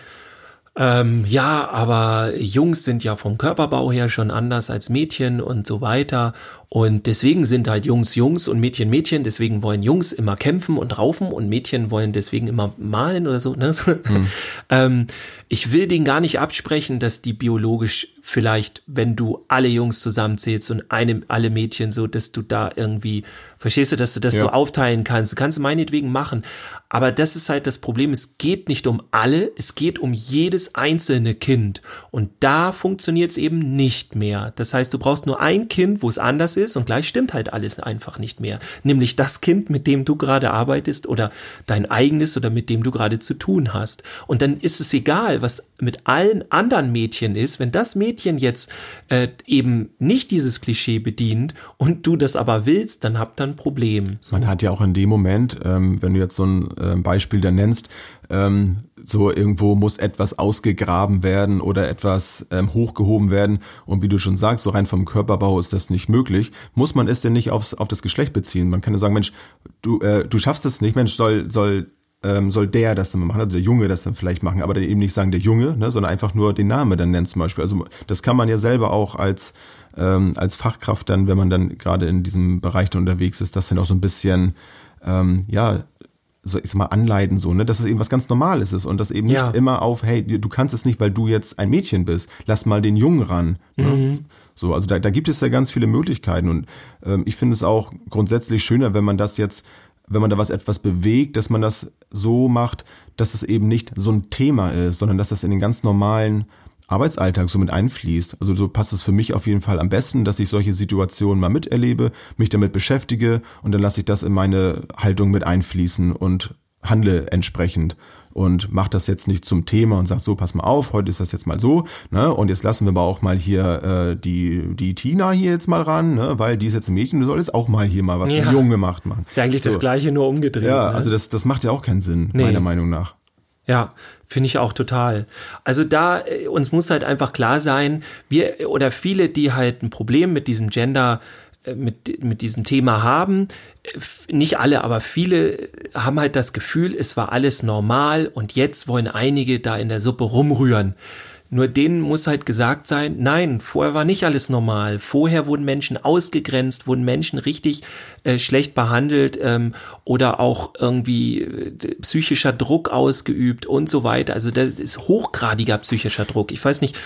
ähm, ja, aber Jungs sind ja vom Körperbau her schon anders als Mädchen und so weiter. Und deswegen sind halt Jungs Jungs und Mädchen Mädchen. Deswegen wollen Jungs immer kämpfen und raufen und Mädchen wollen deswegen immer malen oder so. Ne? ähm, ich will denen gar nicht absprechen, dass die biologisch vielleicht, wenn du alle Jungs zusammenzählst und eine, alle Mädchen so, dass du da irgendwie, verstehst du, dass du das Ja. so aufteilen kannst. Du kannst meinetwegen machen. Aber das ist halt das Problem. Es geht nicht um alle, es geht um jedes einzelne Kind. Und da funktioniert es eben nicht mehr. Das heißt, du brauchst nur ein Kind, wo es anders ist und gleich stimmt halt alles einfach nicht mehr. Nämlich das Kind, mit dem du gerade arbeitest oder dein eigenes oder mit dem du gerade zu tun hast. Und dann ist es egal, was mit allen anderen Mädchen ist, wenn das Mädchen jetzt äh, eben nicht dieses Klischee bedient und du das aber willst, dann habt ihr ein Problem. So. Man hat ja auch in dem Moment, ähm, wenn du jetzt so ein ähm, Beispiel da nennst, ähm, so irgendwo muss etwas ausgegraben werden oder etwas ähm, hochgehoben werden und wie du schon sagst, so rein vom Körperbau ist das nicht möglich, muss man es denn nicht aufs, auf das Geschlecht beziehen. Man kann ja sagen, Mensch, du, äh, du schaffst es nicht, Mensch, soll, soll ähm, soll der das dann machen, also der Junge das dann vielleicht machen, aber dann eben nicht sagen der Junge, ne, sondern einfach nur den Namen dann nennen zum Beispiel. Also das kann man ja selber auch als ähm, als Fachkraft dann, wenn man dann gerade in diesem Bereich dann unterwegs ist, das dann auch so ein bisschen ähm, ja so, ich sag mal, anleiten, so, ne, dass es eben was ganz Normales ist und das eben nicht Ja. immer auf, hey, du kannst es nicht, weil du jetzt ein Mädchen bist, lass mal den Jungen ran. Ne? Mhm. So, also da, da gibt es ja ganz viele Möglichkeiten und ähm, ich finde es auch grundsätzlich schöner, wenn man das jetzt, wenn man da was etwas bewegt, dass man das so macht, dass es eben nicht so ein Thema ist, sondern dass das in den ganz normalen Arbeitsalltag so mit einfließt. Also so passt es für mich auf jeden Fall am besten, dass ich solche Situationen mal miterlebe, mich damit beschäftige und dann lasse ich das in meine Haltung mit einfließen und handle entsprechend und mach das jetzt nicht zum Thema und sag so, pass mal auf, heute ist das jetzt mal so, ne? Und jetzt lassen wir aber auch mal hier äh, die die Tina hier jetzt mal ran, ne? Weil die ist jetzt ein Mädchen, du sollst auch mal hier mal was Ja. Jungen gemacht machen. Ist ja eigentlich So. das Gleiche, nur umgedreht. Ja, ne? also das das macht ja auch keinen Sinn, Nee. meiner Meinung nach. Ja, finde ich auch total. Also da, äh, uns muss halt einfach klar sein, wir oder viele, die halt ein Problem mit diesem Gender, äh, mit, mit diesem Thema haben, äh, nicht alle, aber viele haben halt das Gefühl, es war alles normal und jetzt wollen einige da in der Suppe rumrühren. Nur denen muss halt gesagt sein, nein, vorher war nicht alles normal. Vorher wurden Menschen ausgegrenzt, wurden Menschen richtig äh, schlecht behandelt ähm, oder auch irgendwie äh, psychischer Druck ausgeübt und so weiter. Also das ist hochgradiger psychischer Druck. Ich weiß nicht,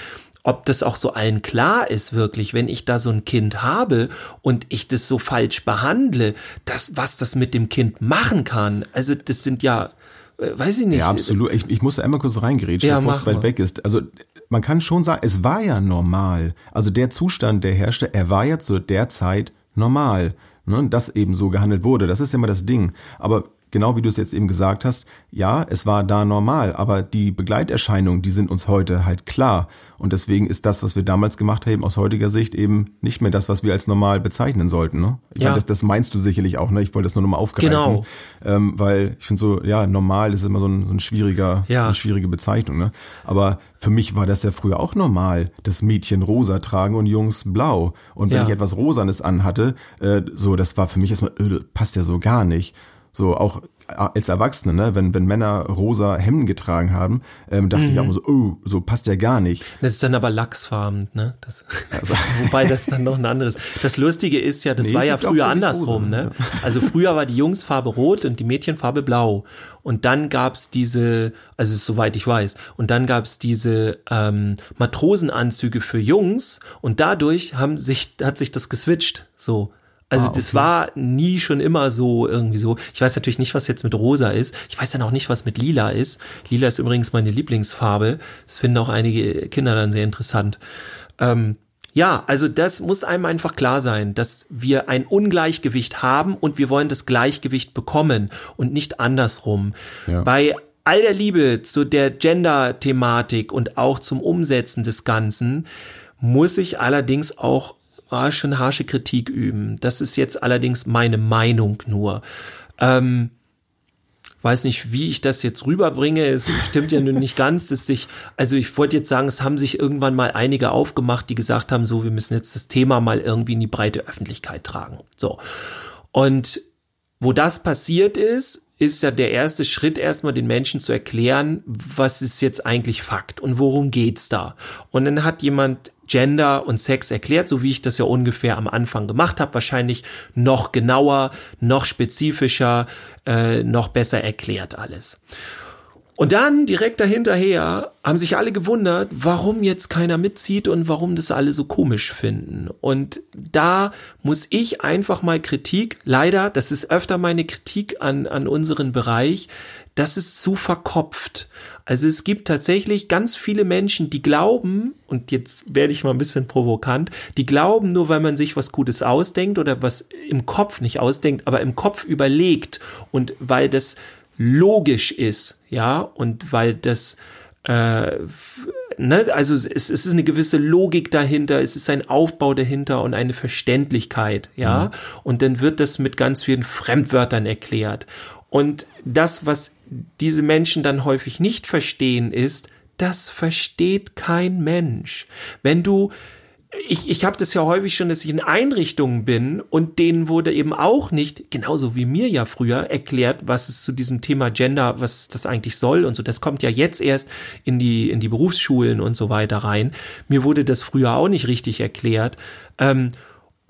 ob das auch so allen klar ist wirklich, wenn ich da so ein Kind habe und ich das so falsch behandle, das, was das mit dem Kind machen kann. Also das sind ja, äh, weiß ich nicht. Ja, absolut. Ich, ich muss da einmal kurz reingerätschen, Ja, bevor es weit mal. weg ist. Also man kann schon sagen, es war ja normal. Also der Zustand, der herrschte, er war ja zu der Zeit normal. Ne? Dass eben so gehandelt wurde, das ist ja immer das Ding. Aber genau wie du es jetzt eben gesagt hast, ja, es war da normal, aber die Begleiterscheinungen, die sind uns heute halt klar. Und deswegen ist das, was wir damals gemacht haben, aus heutiger Sicht eben nicht mehr das, was wir als normal bezeichnen sollten. Ne? Ich Ja. meine, das, das meinst du sicherlich auch, ne? Ich wollte das nur nochmal aufgreifen. Genau. Ähm, weil ich finde so, ja, normal ist immer so ein, so ein schwieriger, Ja. eine schwierige Bezeichnung. Ne? Aber für mich war das ja früher auch normal, dass Mädchen rosa tragen und Jungs blau. Und wenn Ja. ich etwas Rosanes anhatte, äh, so, das war für mich erstmal, äh, passt ja so gar nicht. So auch als Erwachsene, ne, wenn, wenn Männer rosa Hemden getragen haben, ähm, dachte ich auch immer so, oh, so passt ja gar nicht. Das ist dann aber lachsfarben, ne? Das, Also- wobei das dann noch ein anderes. Das Lustige ist ja, das Nee, war ja früher andersrum, rosa, ne? Also früher war die Jungsfarbe rot und die Mädchenfarbe blau. Und dann gab's diese, also soweit ich weiß, und dann gab's diese ähm, Matrosenanzüge für Jungs und dadurch haben sich, hat sich das geswitcht. So. Also Ah, das okay. war nie schon immer so irgendwie so. Ich weiß natürlich nicht, was jetzt mit rosa ist. Ich weiß dann auch nicht, was mit lila ist. Lila ist übrigens meine Lieblingsfarbe. Das finden auch einige Kinder dann sehr interessant. Ähm, ja, also das muss einem einfach klar sein, dass wir ein Ungleichgewicht haben und wir wollen das Gleichgewicht bekommen und nicht andersrum. Ja. Bei all der Liebe zu der Gender-Thematik und auch zum Umsetzen des Ganzen muss ich allerdings auch ah, schon harsche Kritik üben. Das ist jetzt allerdings meine Meinung nur. Ähm, weiß nicht, wie ich das jetzt rüberbringe. Es stimmt ja nun nicht ganz, dass sich, also ich wollte jetzt sagen, es haben sich irgendwann mal einige aufgemacht, die gesagt haben, so, wir müssen jetzt das Thema mal irgendwie in die breite Öffentlichkeit tragen. So. Und wo das passiert ist, ist ja der erste Schritt erstmal den Menschen zu erklären, was ist jetzt eigentlich Fakt und worum geht's da. Und dann hat jemand Gender und Sex erklärt, so wie ich das ja ungefähr am Anfang gemacht habe, wahrscheinlich noch genauer, noch spezifischer, äh, noch besser erklärt alles. Und dann direkt dahinterher haben sich alle gewundert, warum jetzt keiner mitzieht und warum das alle so komisch finden. Und da muss ich einfach mal Kritik, leider, das ist öfter meine Kritik an, an unseren Bereich, das ist zu verkopft. Also es gibt tatsächlich ganz viele Menschen, die glauben, und jetzt werde ich mal ein bisschen provokant, die glauben, nur weil man sich was Gutes ausdenkt oder was im Kopf nicht ausdenkt, aber im Kopf überlegt und weil das logisch ist, ja, und weil das, äh, ne, also es, es ist eine gewisse Logik dahinter, es ist ein Aufbau dahinter und eine Verständlichkeit, ja, und dann wird das mit ganz vielen Fremdwörtern erklärt. Und das, was diese Menschen dann häufig nicht verstehen, ist, das versteht kein Mensch. Wenn du ich, ich habe das ja häufig schon, dass ich in Einrichtungen bin und denen wurde eben auch nicht, genauso wie mir ja früher, erklärt, was es zu diesem Thema Gender, was das eigentlich soll und so. Das kommt ja jetzt erst in die, in die Berufsschulen und so weiter rein. Mir wurde das früher auch nicht richtig erklärt. Ähm,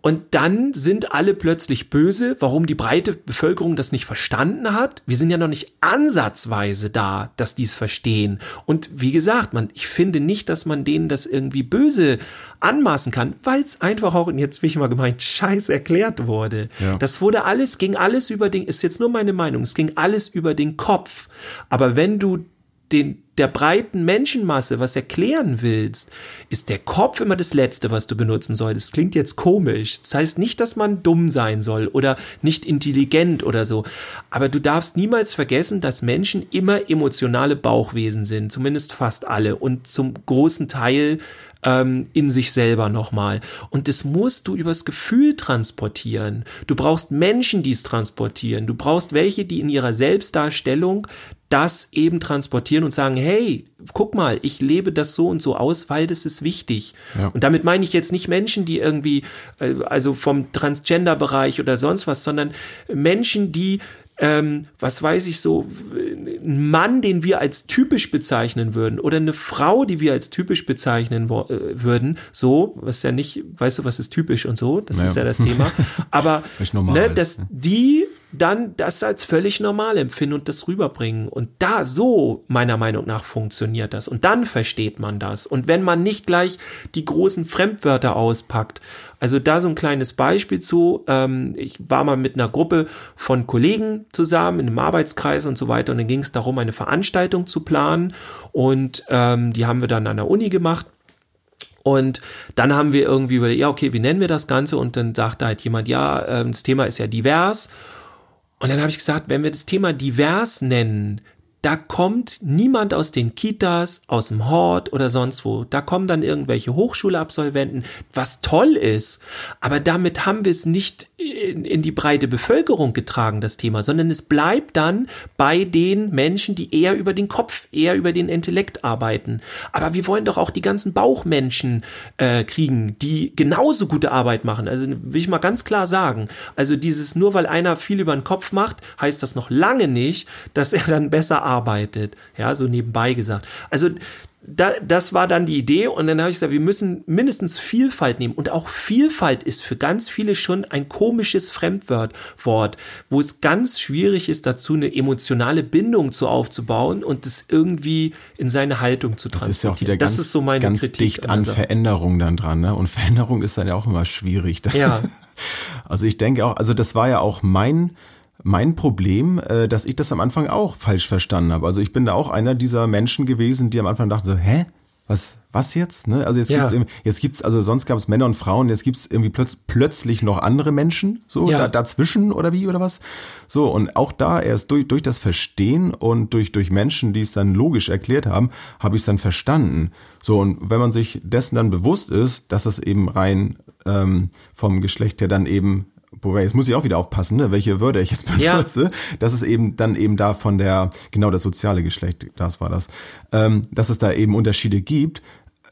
Und dann sind alle plötzlich böse, warum die breite Bevölkerung das nicht verstanden hat. Wir sind ja noch nicht ansatzweise da, dass die es verstehen. Und wie gesagt, man, ich finde nicht, dass man denen das irgendwie böse anmaßen kann, weil es einfach auch, und jetzt will ich mal gemeint, scheiß erklärt wurde. Ja. Das wurde alles, ging alles über den, ist jetzt nur meine Meinung, es ging alles über den Kopf. Aber wenn du den, der breiten Menschenmasse was erklären willst, ist der Kopf immer das Letzte, was du benutzen solltest. Klingt jetzt komisch. Das heißt nicht, dass man dumm sein soll oder nicht intelligent oder so. Aber du darfst niemals vergessen, dass Menschen immer emotionale Bauchwesen sind. Zumindest fast alle. Und zum großen Teil ähm, in sich selber nochmal. Und das musst du übers Gefühl transportieren. Du brauchst Menschen, die es transportieren. Du brauchst welche, die in ihrer Selbstdarstellung das eben transportieren und sagen, hey, guck mal, ich lebe das so und so aus, weil das ist wichtig. Ja. Und damit meine ich jetzt nicht Menschen, die irgendwie, äh, also vom Transgender-Bereich oder sonst was, sondern Menschen, die ähm, was weiß ich so, ein Mann, den wir als typisch bezeichnen würden, oder eine Frau, die wir als typisch bezeichnen äh, würden, so, was ja nicht, weißt du, was ist typisch und so, das naja. ist ja das Thema, aber ne, dass die dann das als völlig normal empfinden und das rüberbringen. Und da so, meiner Meinung nach, funktioniert das. Und dann versteht man das. Und wenn man nicht gleich die großen Fremdwörter auspackt, also da so ein kleines Beispiel zu, ähm, ich war mal mit einer Gruppe von Kollegen zusammen in einem Arbeitskreis und so weiter und dann ging es darum, eine Veranstaltung zu planen und ähm, die haben wir dann an der Uni gemacht. Und dann haben wir irgendwie überlegt, ja, okay, wie nennen wir das Ganze? Und dann sagte halt jemand, ja, ähm, das Thema ist ja divers. Und dann habe ich gesagt, wenn wir das Thema divers nennen, da kommt niemand aus den Kitas, aus dem Hort oder sonst wo. Da kommen dann irgendwelche Hochschulabsolventen, was toll ist. Aber damit haben wir es nicht in, in, die breite Bevölkerung getragen, das Thema, sondern es bleibt dann bei den Menschen, die eher über den Kopf, eher über den Intellekt arbeiten. Aber wir wollen doch auch die ganzen Bauchmenschen äh, kriegen, die genauso gute Arbeit machen. Also will ich mal ganz klar sagen. Also dieses, nur weil einer viel über den Kopf macht, heißt das noch lange nicht, dass er dann besser arbeitet. Ja, so nebenbei gesagt. Also da, das war dann die Idee und dann habe ich gesagt, wir müssen mindestens Vielfalt nehmen und auch Vielfalt ist für ganz viele schon ein komisches Fremdwort, Wort, wo es ganz schwierig ist, dazu eine emotionale Bindung zu aufzubauen und das irgendwie in seine Haltung zu transportieren. Das ist ja auch wieder ganz, ist so meine ganz Kritik dicht an Veränderung dann dran, ne? Und Veränderung ist dann ja auch immer schwierig. Ja. Also ich denke auch, also das war ja auch mein mein Problem, äh, dass ich das am Anfang auch falsch verstanden habe. Also ich bin da auch einer dieser Menschen gewesen, die am Anfang dachten so, hä? Was, was jetzt? Ne? Also jetzt ja. gibt's jetzt gibt's, also sonst gab es Männer und Frauen, jetzt gibt's irgendwie plötz, plötzlich noch andere Menschen, so ja. da, dazwischen oder wie oder was? So, und auch da erst durch, durch das Verstehen und durch, durch Menschen, die es dann logisch erklärt haben, habe ich es dann verstanden. So, und wenn man sich dessen dann bewusst ist, dass es eben rein ähm, vom Geschlecht her dann eben Wobei, jetzt muss ich auch wieder aufpassen, ne, welche Wörter ich jetzt benutze. Ja. Das ist eben dann eben da von der, genau das soziale Geschlecht, das war das, ähm, dass es da eben Unterschiede gibt.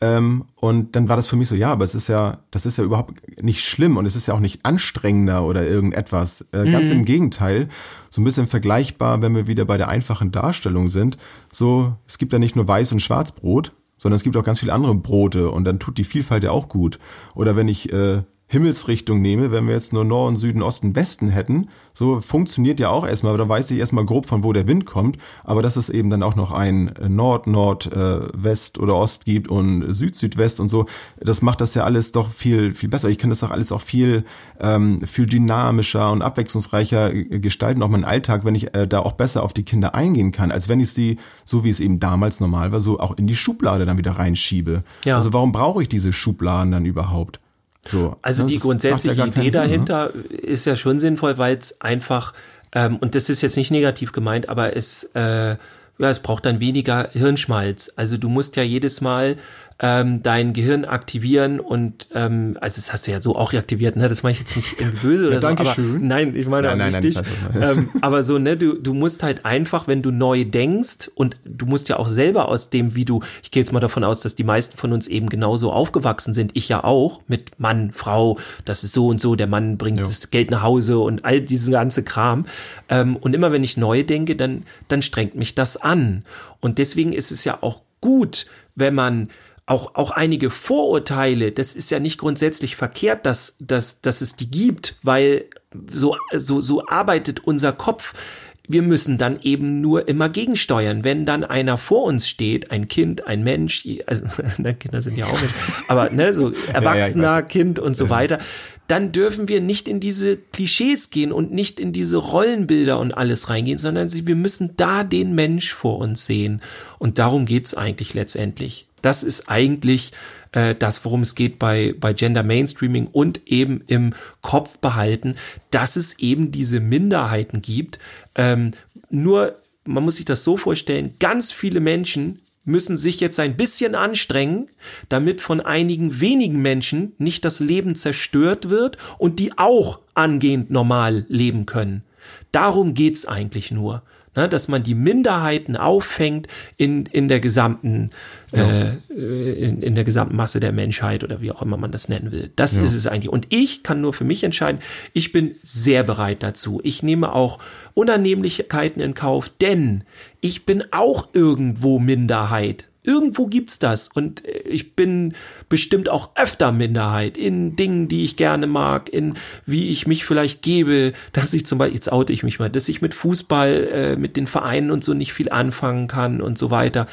Ähm, und dann war das für mich so, ja, aber es ist ja, das ist ja überhaupt nicht schlimm und es ist ja auch nicht anstrengender oder irgendetwas. Äh, mhm. Ganz im Gegenteil, so ein bisschen vergleichbar, wenn wir wieder bei der einfachen Darstellung sind. So, es gibt ja nicht nur Weiß- und Schwarzbrot, sondern es gibt auch ganz viele andere Brote und dann tut die Vielfalt ja auch gut. Oder wenn ich äh, Himmelsrichtung nehme, wenn wir jetzt nur Norden, Süden, Osten, Westen hätten, so funktioniert ja auch erstmal, aber da weiß ich erstmal grob, von wo der Wind kommt, aber dass es eben dann auch noch ein Nord, Nord, äh, West oder Ost gibt und Süd, Südwest und so, das macht das ja alles doch viel, viel besser. Ich kann das doch alles auch viel, ähm, viel dynamischer und abwechslungsreicher gestalten, auch meinen Alltag, wenn ich äh, da auch besser auf die Kinder eingehen kann, als wenn ich sie, so wie es eben damals normal war, so auch in die Schublade dann wieder reinschiebe. Ja. Also warum brauche ich diese Schubladen dann überhaupt? So, also ne? die grundsätzliche ja Idee Sinn, dahinter ne? ist ja schon sinnvoll, weil es einfach, ähm, und das ist jetzt nicht negativ gemeint, aber es, äh, ja, es braucht dann weniger Hirnschmalz. Also du musst ja jedes Mal ähm, dein Gehirn aktivieren und ähm, also das hast du ja so auch reaktiviert, ne? Das mache ich jetzt nicht irgendwie böse oder ja, so. Aber, nein, ich meine nein, nein, nicht dich. Ähm, aber so, ne, du, du musst halt einfach, wenn du neu denkst und du musst ja auch selber aus dem, wie du, ich gehe jetzt mal davon aus, dass die meisten von uns eben genauso aufgewachsen sind, ich ja auch, mit Mann, Frau, das ist so und so, der Mann bringt ja. das Geld nach Hause und all diesen ganze Kram. Ähm, und immer wenn ich neu denke, dann, dann strengt mich das an. Und deswegen ist es ja auch gut, wenn man auch, auch einige Vorurteile, das ist ja nicht grundsätzlich verkehrt, dass, dass, dass es die gibt, weil so, so, so arbeitet unser Kopf. Wir müssen dann eben nur immer gegensteuern. Wenn dann einer vor uns steht, ein Kind, ein Mensch, also Kinder sind ja auch Mensch, aber ne, so Erwachsener, ja, ja, Kind und so weiter, dann dürfen wir nicht in diese Klischees gehen und nicht in diese Rollenbilder und alles reingehen, sondern wir müssen da den Mensch vor uns sehen. Und darum geht's eigentlich letztendlich. Das ist eigentlich äh, das, worum es geht bei, bei Gender Mainstreaming und eben im Kopf behalten, dass es eben diese Minderheiten gibt. Ähm, nur, man muss sich das so vorstellen, ganz viele Menschen müssen sich jetzt ein bisschen anstrengen, damit von einigen wenigen Menschen nicht das Leben zerstört wird und die auch angehend normal leben können. Darum geht's eigentlich nur ne, dass man die Minderheiten auffängt in, in der gesamten ja. äh, in, in der gesamten Masse der Menschheit oder wie auch immer man das nennen will. Das ja. ist es eigentlich. Und ich kann nur für mich entscheiden, ich bin sehr bereit dazu. Ich nehme auch Unannehmlichkeiten in Kauf, denn ich bin auch irgendwo Minderheit. Irgendwo gibt's das und äh, ich bin bestimmt auch öfter Minderheit in Dingen, die ich gerne mag, in wie ich mich vielleicht gebe, dass ich zum Beispiel, jetzt oute ich mich mal, dass ich mit Fußball, äh, mit den Vereinen und so nicht viel anfangen kann und so weiter.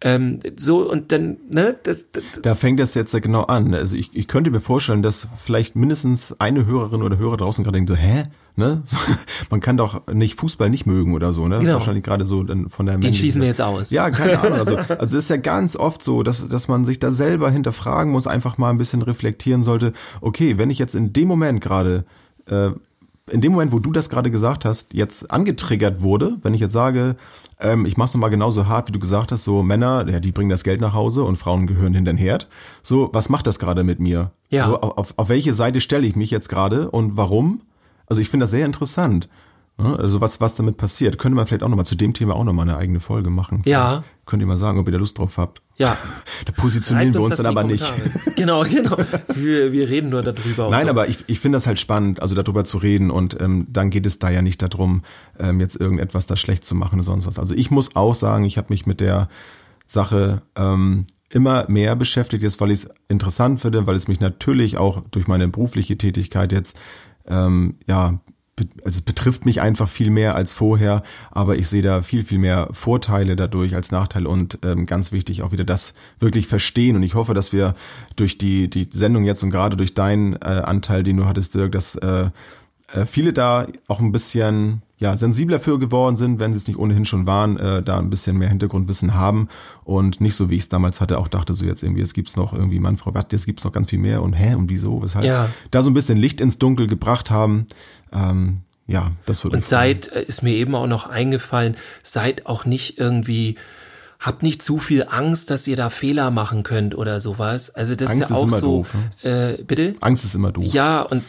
Ähm, so und dann, ne, das, das, Da fängt das jetzt ja genau an. Also ich, ich könnte mir vorstellen, dass vielleicht mindestens eine Hörerin oder Hörer draußen gerade denkt so, hä? Ne? Man kann doch nicht Fußball nicht mögen oder so, ne? Genau. Wahrscheinlich gerade so dann von der Den schließen wir jetzt aus. Ja, keine Ahnung. Also, also es ist ja ganz oft so, dass, dass man sich da selber hinterfragen muss, einfach mal ein bisschen reflektieren sollte, okay, wenn ich jetzt in dem Moment gerade, äh, in dem Moment, wo du das gerade gesagt hast, jetzt angetriggert wurde, wenn ich jetzt sage, ähm, ich mach's nochmal genauso hart, wie du gesagt hast, so Männer, ja, die bringen das Geld nach Hause und Frauen gehören hinter den Herd. So, was macht das gerade mit mir? Ja. So, auf, auf welche Seite stelle ich mich jetzt gerade und warum? Also ich finde das sehr interessant. Also was, was damit passiert. Könnte man vielleicht auch nochmal zu dem Thema auch nochmal eine eigene Folge machen. Ja. Könnt ihr mal sagen, ob ihr da Lust drauf habt. Ja. da positionieren wir uns dann aber nicht. Genau, genau. Wir, wir reden nur darüber. Nein, so. aber ich, ich finde das halt spannend, also darüber zu reden und ähm, dann geht es da ja nicht darum, ähm, jetzt irgendetwas da schlecht zu machen oder sonst was. Also ich muss auch sagen, ich habe mich mit der Sache ähm, immer mehr beschäftigt, jetzt weil ich es interessant finde, weil es mich natürlich auch durch meine berufliche Tätigkeit jetzt ähm, ja, also es betrifft mich einfach viel mehr als vorher, aber ich sehe da viel, viel mehr Vorteile dadurch als Nachteile und ähm, ganz wichtig auch wieder das wirklich verstehen. Und ich hoffe, dass wir durch die, die Sendung jetzt und gerade durch deinen äh, Anteil, den du hattest, Dirk, dass äh, äh, viele da auch ein bisschen ja, sensibler für geworden sind, wenn sie es nicht ohnehin schon waren, äh, da ein bisschen mehr Hintergrundwissen haben und nicht so, wie ich es damals hatte, auch dachte so jetzt irgendwie, jetzt gibt's noch irgendwie Mann, Frau, was, jetzt gibt's noch ganz viel mehr und hä, und wieso, weshalb, ja. da so ein bisschen Licht ins Dunkel gebracht haben, ähm, ja, das würde Und seid, äh, ist mir eben auch noch eingefallen, seid auch nicht irgendwie habt nicht zu viel Angst, dass ihr da Fehler machen könnt oder sowas. Also das Angst ist ja auch ist so. Doof, ne? äh, bitte? Angst ist immer doof. Ja, und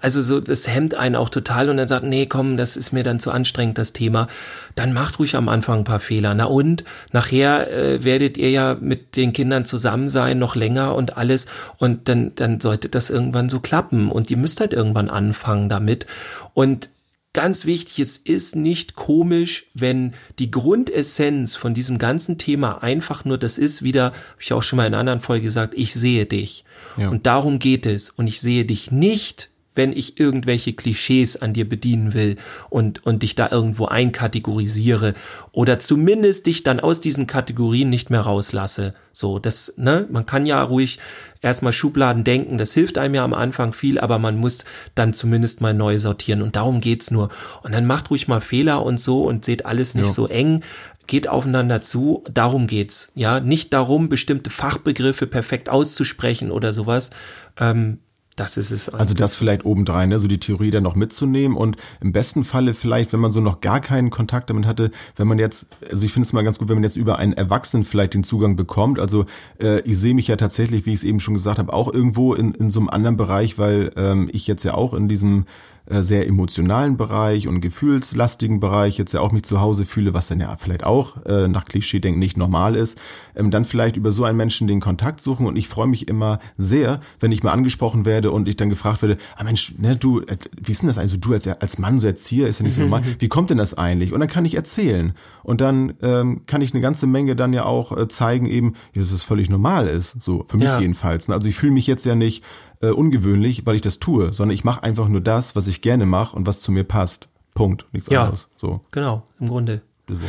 also so, das hemmt einen auch total und dann sagt, nee, komm, das ist mir dann zu anstrengend, das Thema. Dann macht ruhig am Anfang ein paar Fehler. Na und nachher äh, werdet ihr ja mit den Kindern zusammen sein, noch länger und alles. Und dann, dann sollte das irgendwann so klappen. Und ihr müsst halt irgendwann anfangen damit. Und Ganz wichtig, es ist nicht komisch, wenn die Grundessenz von diesem ganzen Thema einfach nur das ist, wieder, habe ich auch schon mal in einer anderen Folge gesagt, ich sehe dich. Ja. Und darum geht es. Und ich sehe dich nicht wenn ich irgendwelche Klischees an dir bedienen will und, und dich da irgendwo einkategorisiere oder zumindest dich dann aus diesen Kategorien nicht mehr rauslasse. So, das, ne, man kann ja ruhig erstmal Schubladen denken, das hilft einem ja am Anfang viel, aber man muss dann zumindest mal neu sortieren und darum geht's nur. Und dann macht ruhig mal Fehler und so und seht alles nicht ja. so eng, geht aufeinander zu, darum geht's. Ja, nicht darum, bestimmte Fachbegriffe perfekt auszusprechen oder sowas. Ähm, das ist es. Also das vielleicht obendrein, ne? so die Theorie dann noch mitzunehmen und im besten Falle vielleicht, wenn man so noch gar keinen Kontakt damit hatte, wenn man jetzt, also ich finde es mal ganz gut, wenn man jetzt über einen Erwachsenen vielleicht den Zugang bekommt. Also äh, ich sehe mich ja tatsächlich, wie ich es eben schon gesagt habe, auch irgendwo in, in so einem anderen Bereich, weil ähm, ich jetzt ja auch in diesem äh, sehr emotionalen Bereich und gefühlslastigen Bereich jetzt ja auch mich zu Hause fühle, was dann ja vielleicht auch äh, nach Klischee denken nicht normal ist, ähm, dann vielleicht über so einen Menschen den Kontakt suchen und ich freue mich immer sehr, wenn ich mal angesprochen werde und ich dann gefragt werde, ah Mensch, ne, du, äh, wie ist denn das eigentlich so, du als, als Mann, so Erzieher, ist ja nicht so normal, wie kommt denn das eigentlich? Und dann kann ich erzählen und dann ähm, kann ich eine ganze Menge dann ja auch äh, zeigen eben, dass es völlig normal ist, so für mich Ja. jedenfalls. ne? Also ich fühle mich jetzt ja nicht äh, ungewöhnlich, weil ich das tue, sondern ich mache einfach nur das, was ich gerne mache und was zu mir passt. Punkt. Nichts Ja. anderes. So, Genau, im Grunde.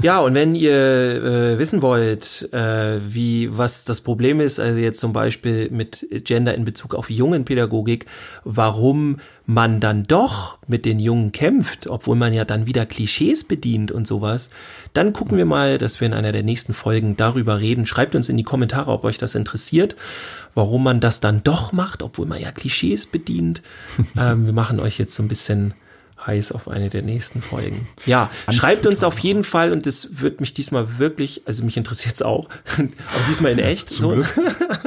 Ja, und wenn ihr äh, wissen wollt, äh, wie was das Problem ist, also jetzt zum Beispiel mit Gender in Bezug auf Jungenpädagogik, warum man dann doch mit den Jungen kämpft, obwohl man ja dann wieder Klischees bedient und sowas, dann gucken wir mal, dass wir in einer der nächsten Folgen darüber reden. Schreibt uns in die Kommentare, ob euch das interessiert, warum man das dann doch macht, obwohl man ja Klischees bedient. ähm, wir machen euch jetzt so ein bisschen heiß auf eine der nächsten Folgen. Ja, schreibt uns auf jeden Fall und das wird mich diesmal wirklich, also mich interessiert es auch, aber diesmal in echt. so.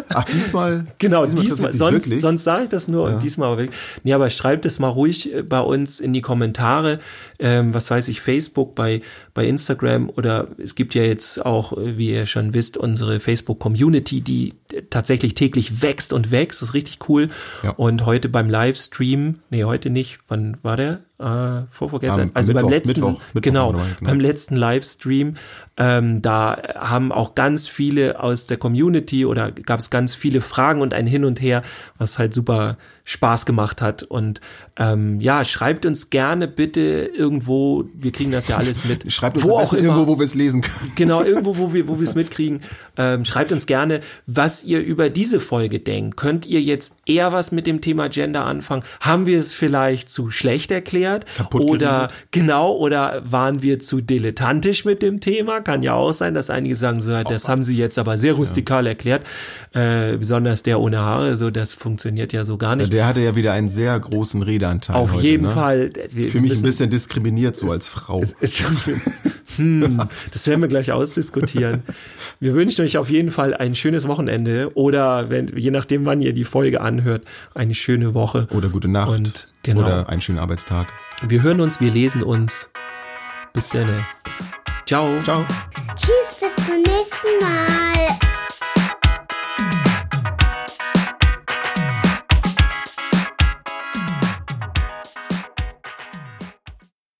Ach, diesmal? Genau, diesmal, dich sonst, wirklich? sonst sage ich das nur und diesmal aber wirklich. Nee, aber schreibt es mal ruhig äh, bei uns in die Kommentare, ähm, was weiß ich, Facebook, bei, bei Instagram oder es gibt ja jetzt auch, wie ihr schon wisst, unsere Facebook-Community, die tatsächlich täglich wächst und wächst, das ist richtig cool. Ja. Und heute beim Livestream, nee, heute nicht, wann war der? Äh, vorvorgestern, also beim Mittwoch, letzten, Mittwoch, Mittwoch genau, genau. beim letzten Livestream, ähm, da haben auch ganz viele aus der Community oder gab es ganz viele Fragen und ein Hin und Her, was halt super Spaß gemacht hat. Und ähm, ja, schreibt uns gerne bitte irgendwo, wir kriegen das ja alles mit. Schreibt uns wo auch immer. irgendwo, wo wir es lesen können. Genau, irgendwo, wo wir wo wir es mitkriegen. Ähm, schreibt uns gerne, was ihr über diese Folge denkt. Könnt ihr jetzt eher was mit dem Thema Gender anfangen? Haben wir es vielleicht zu schlecht erklärt? Kaputt oder genau, oder waren wir zu dilettantisch mit dem Thema? Kann ja auch sein, dass einige sagen, so, ja, das haben sie jetzt aber sehr rustikal erklärt. Äh, besonders der ohne Haare, so das funktioniert ja so gar nicht. Der hatte ja wieder einen sehr großen Redeanteil. Auf heute, jeden ne? Fall. Fühle mich ein bisschen diskriminiert so als Frau. ist schon, hm, das werden wir gleich ausdiskutieren. Wir wünschen euch auf jeden Fall ein schönes Wochenende oder wenn, je nachdem, wann ihr die Folge anhört, eine schöne Woche. Oder gute Nacht. Und genau. Oder einen schönen Arbeitstag. Wir hören uns, wir lesen uns. Bis dann. Ciao. Ciao. Tschüss, bis zum nächsten Mal.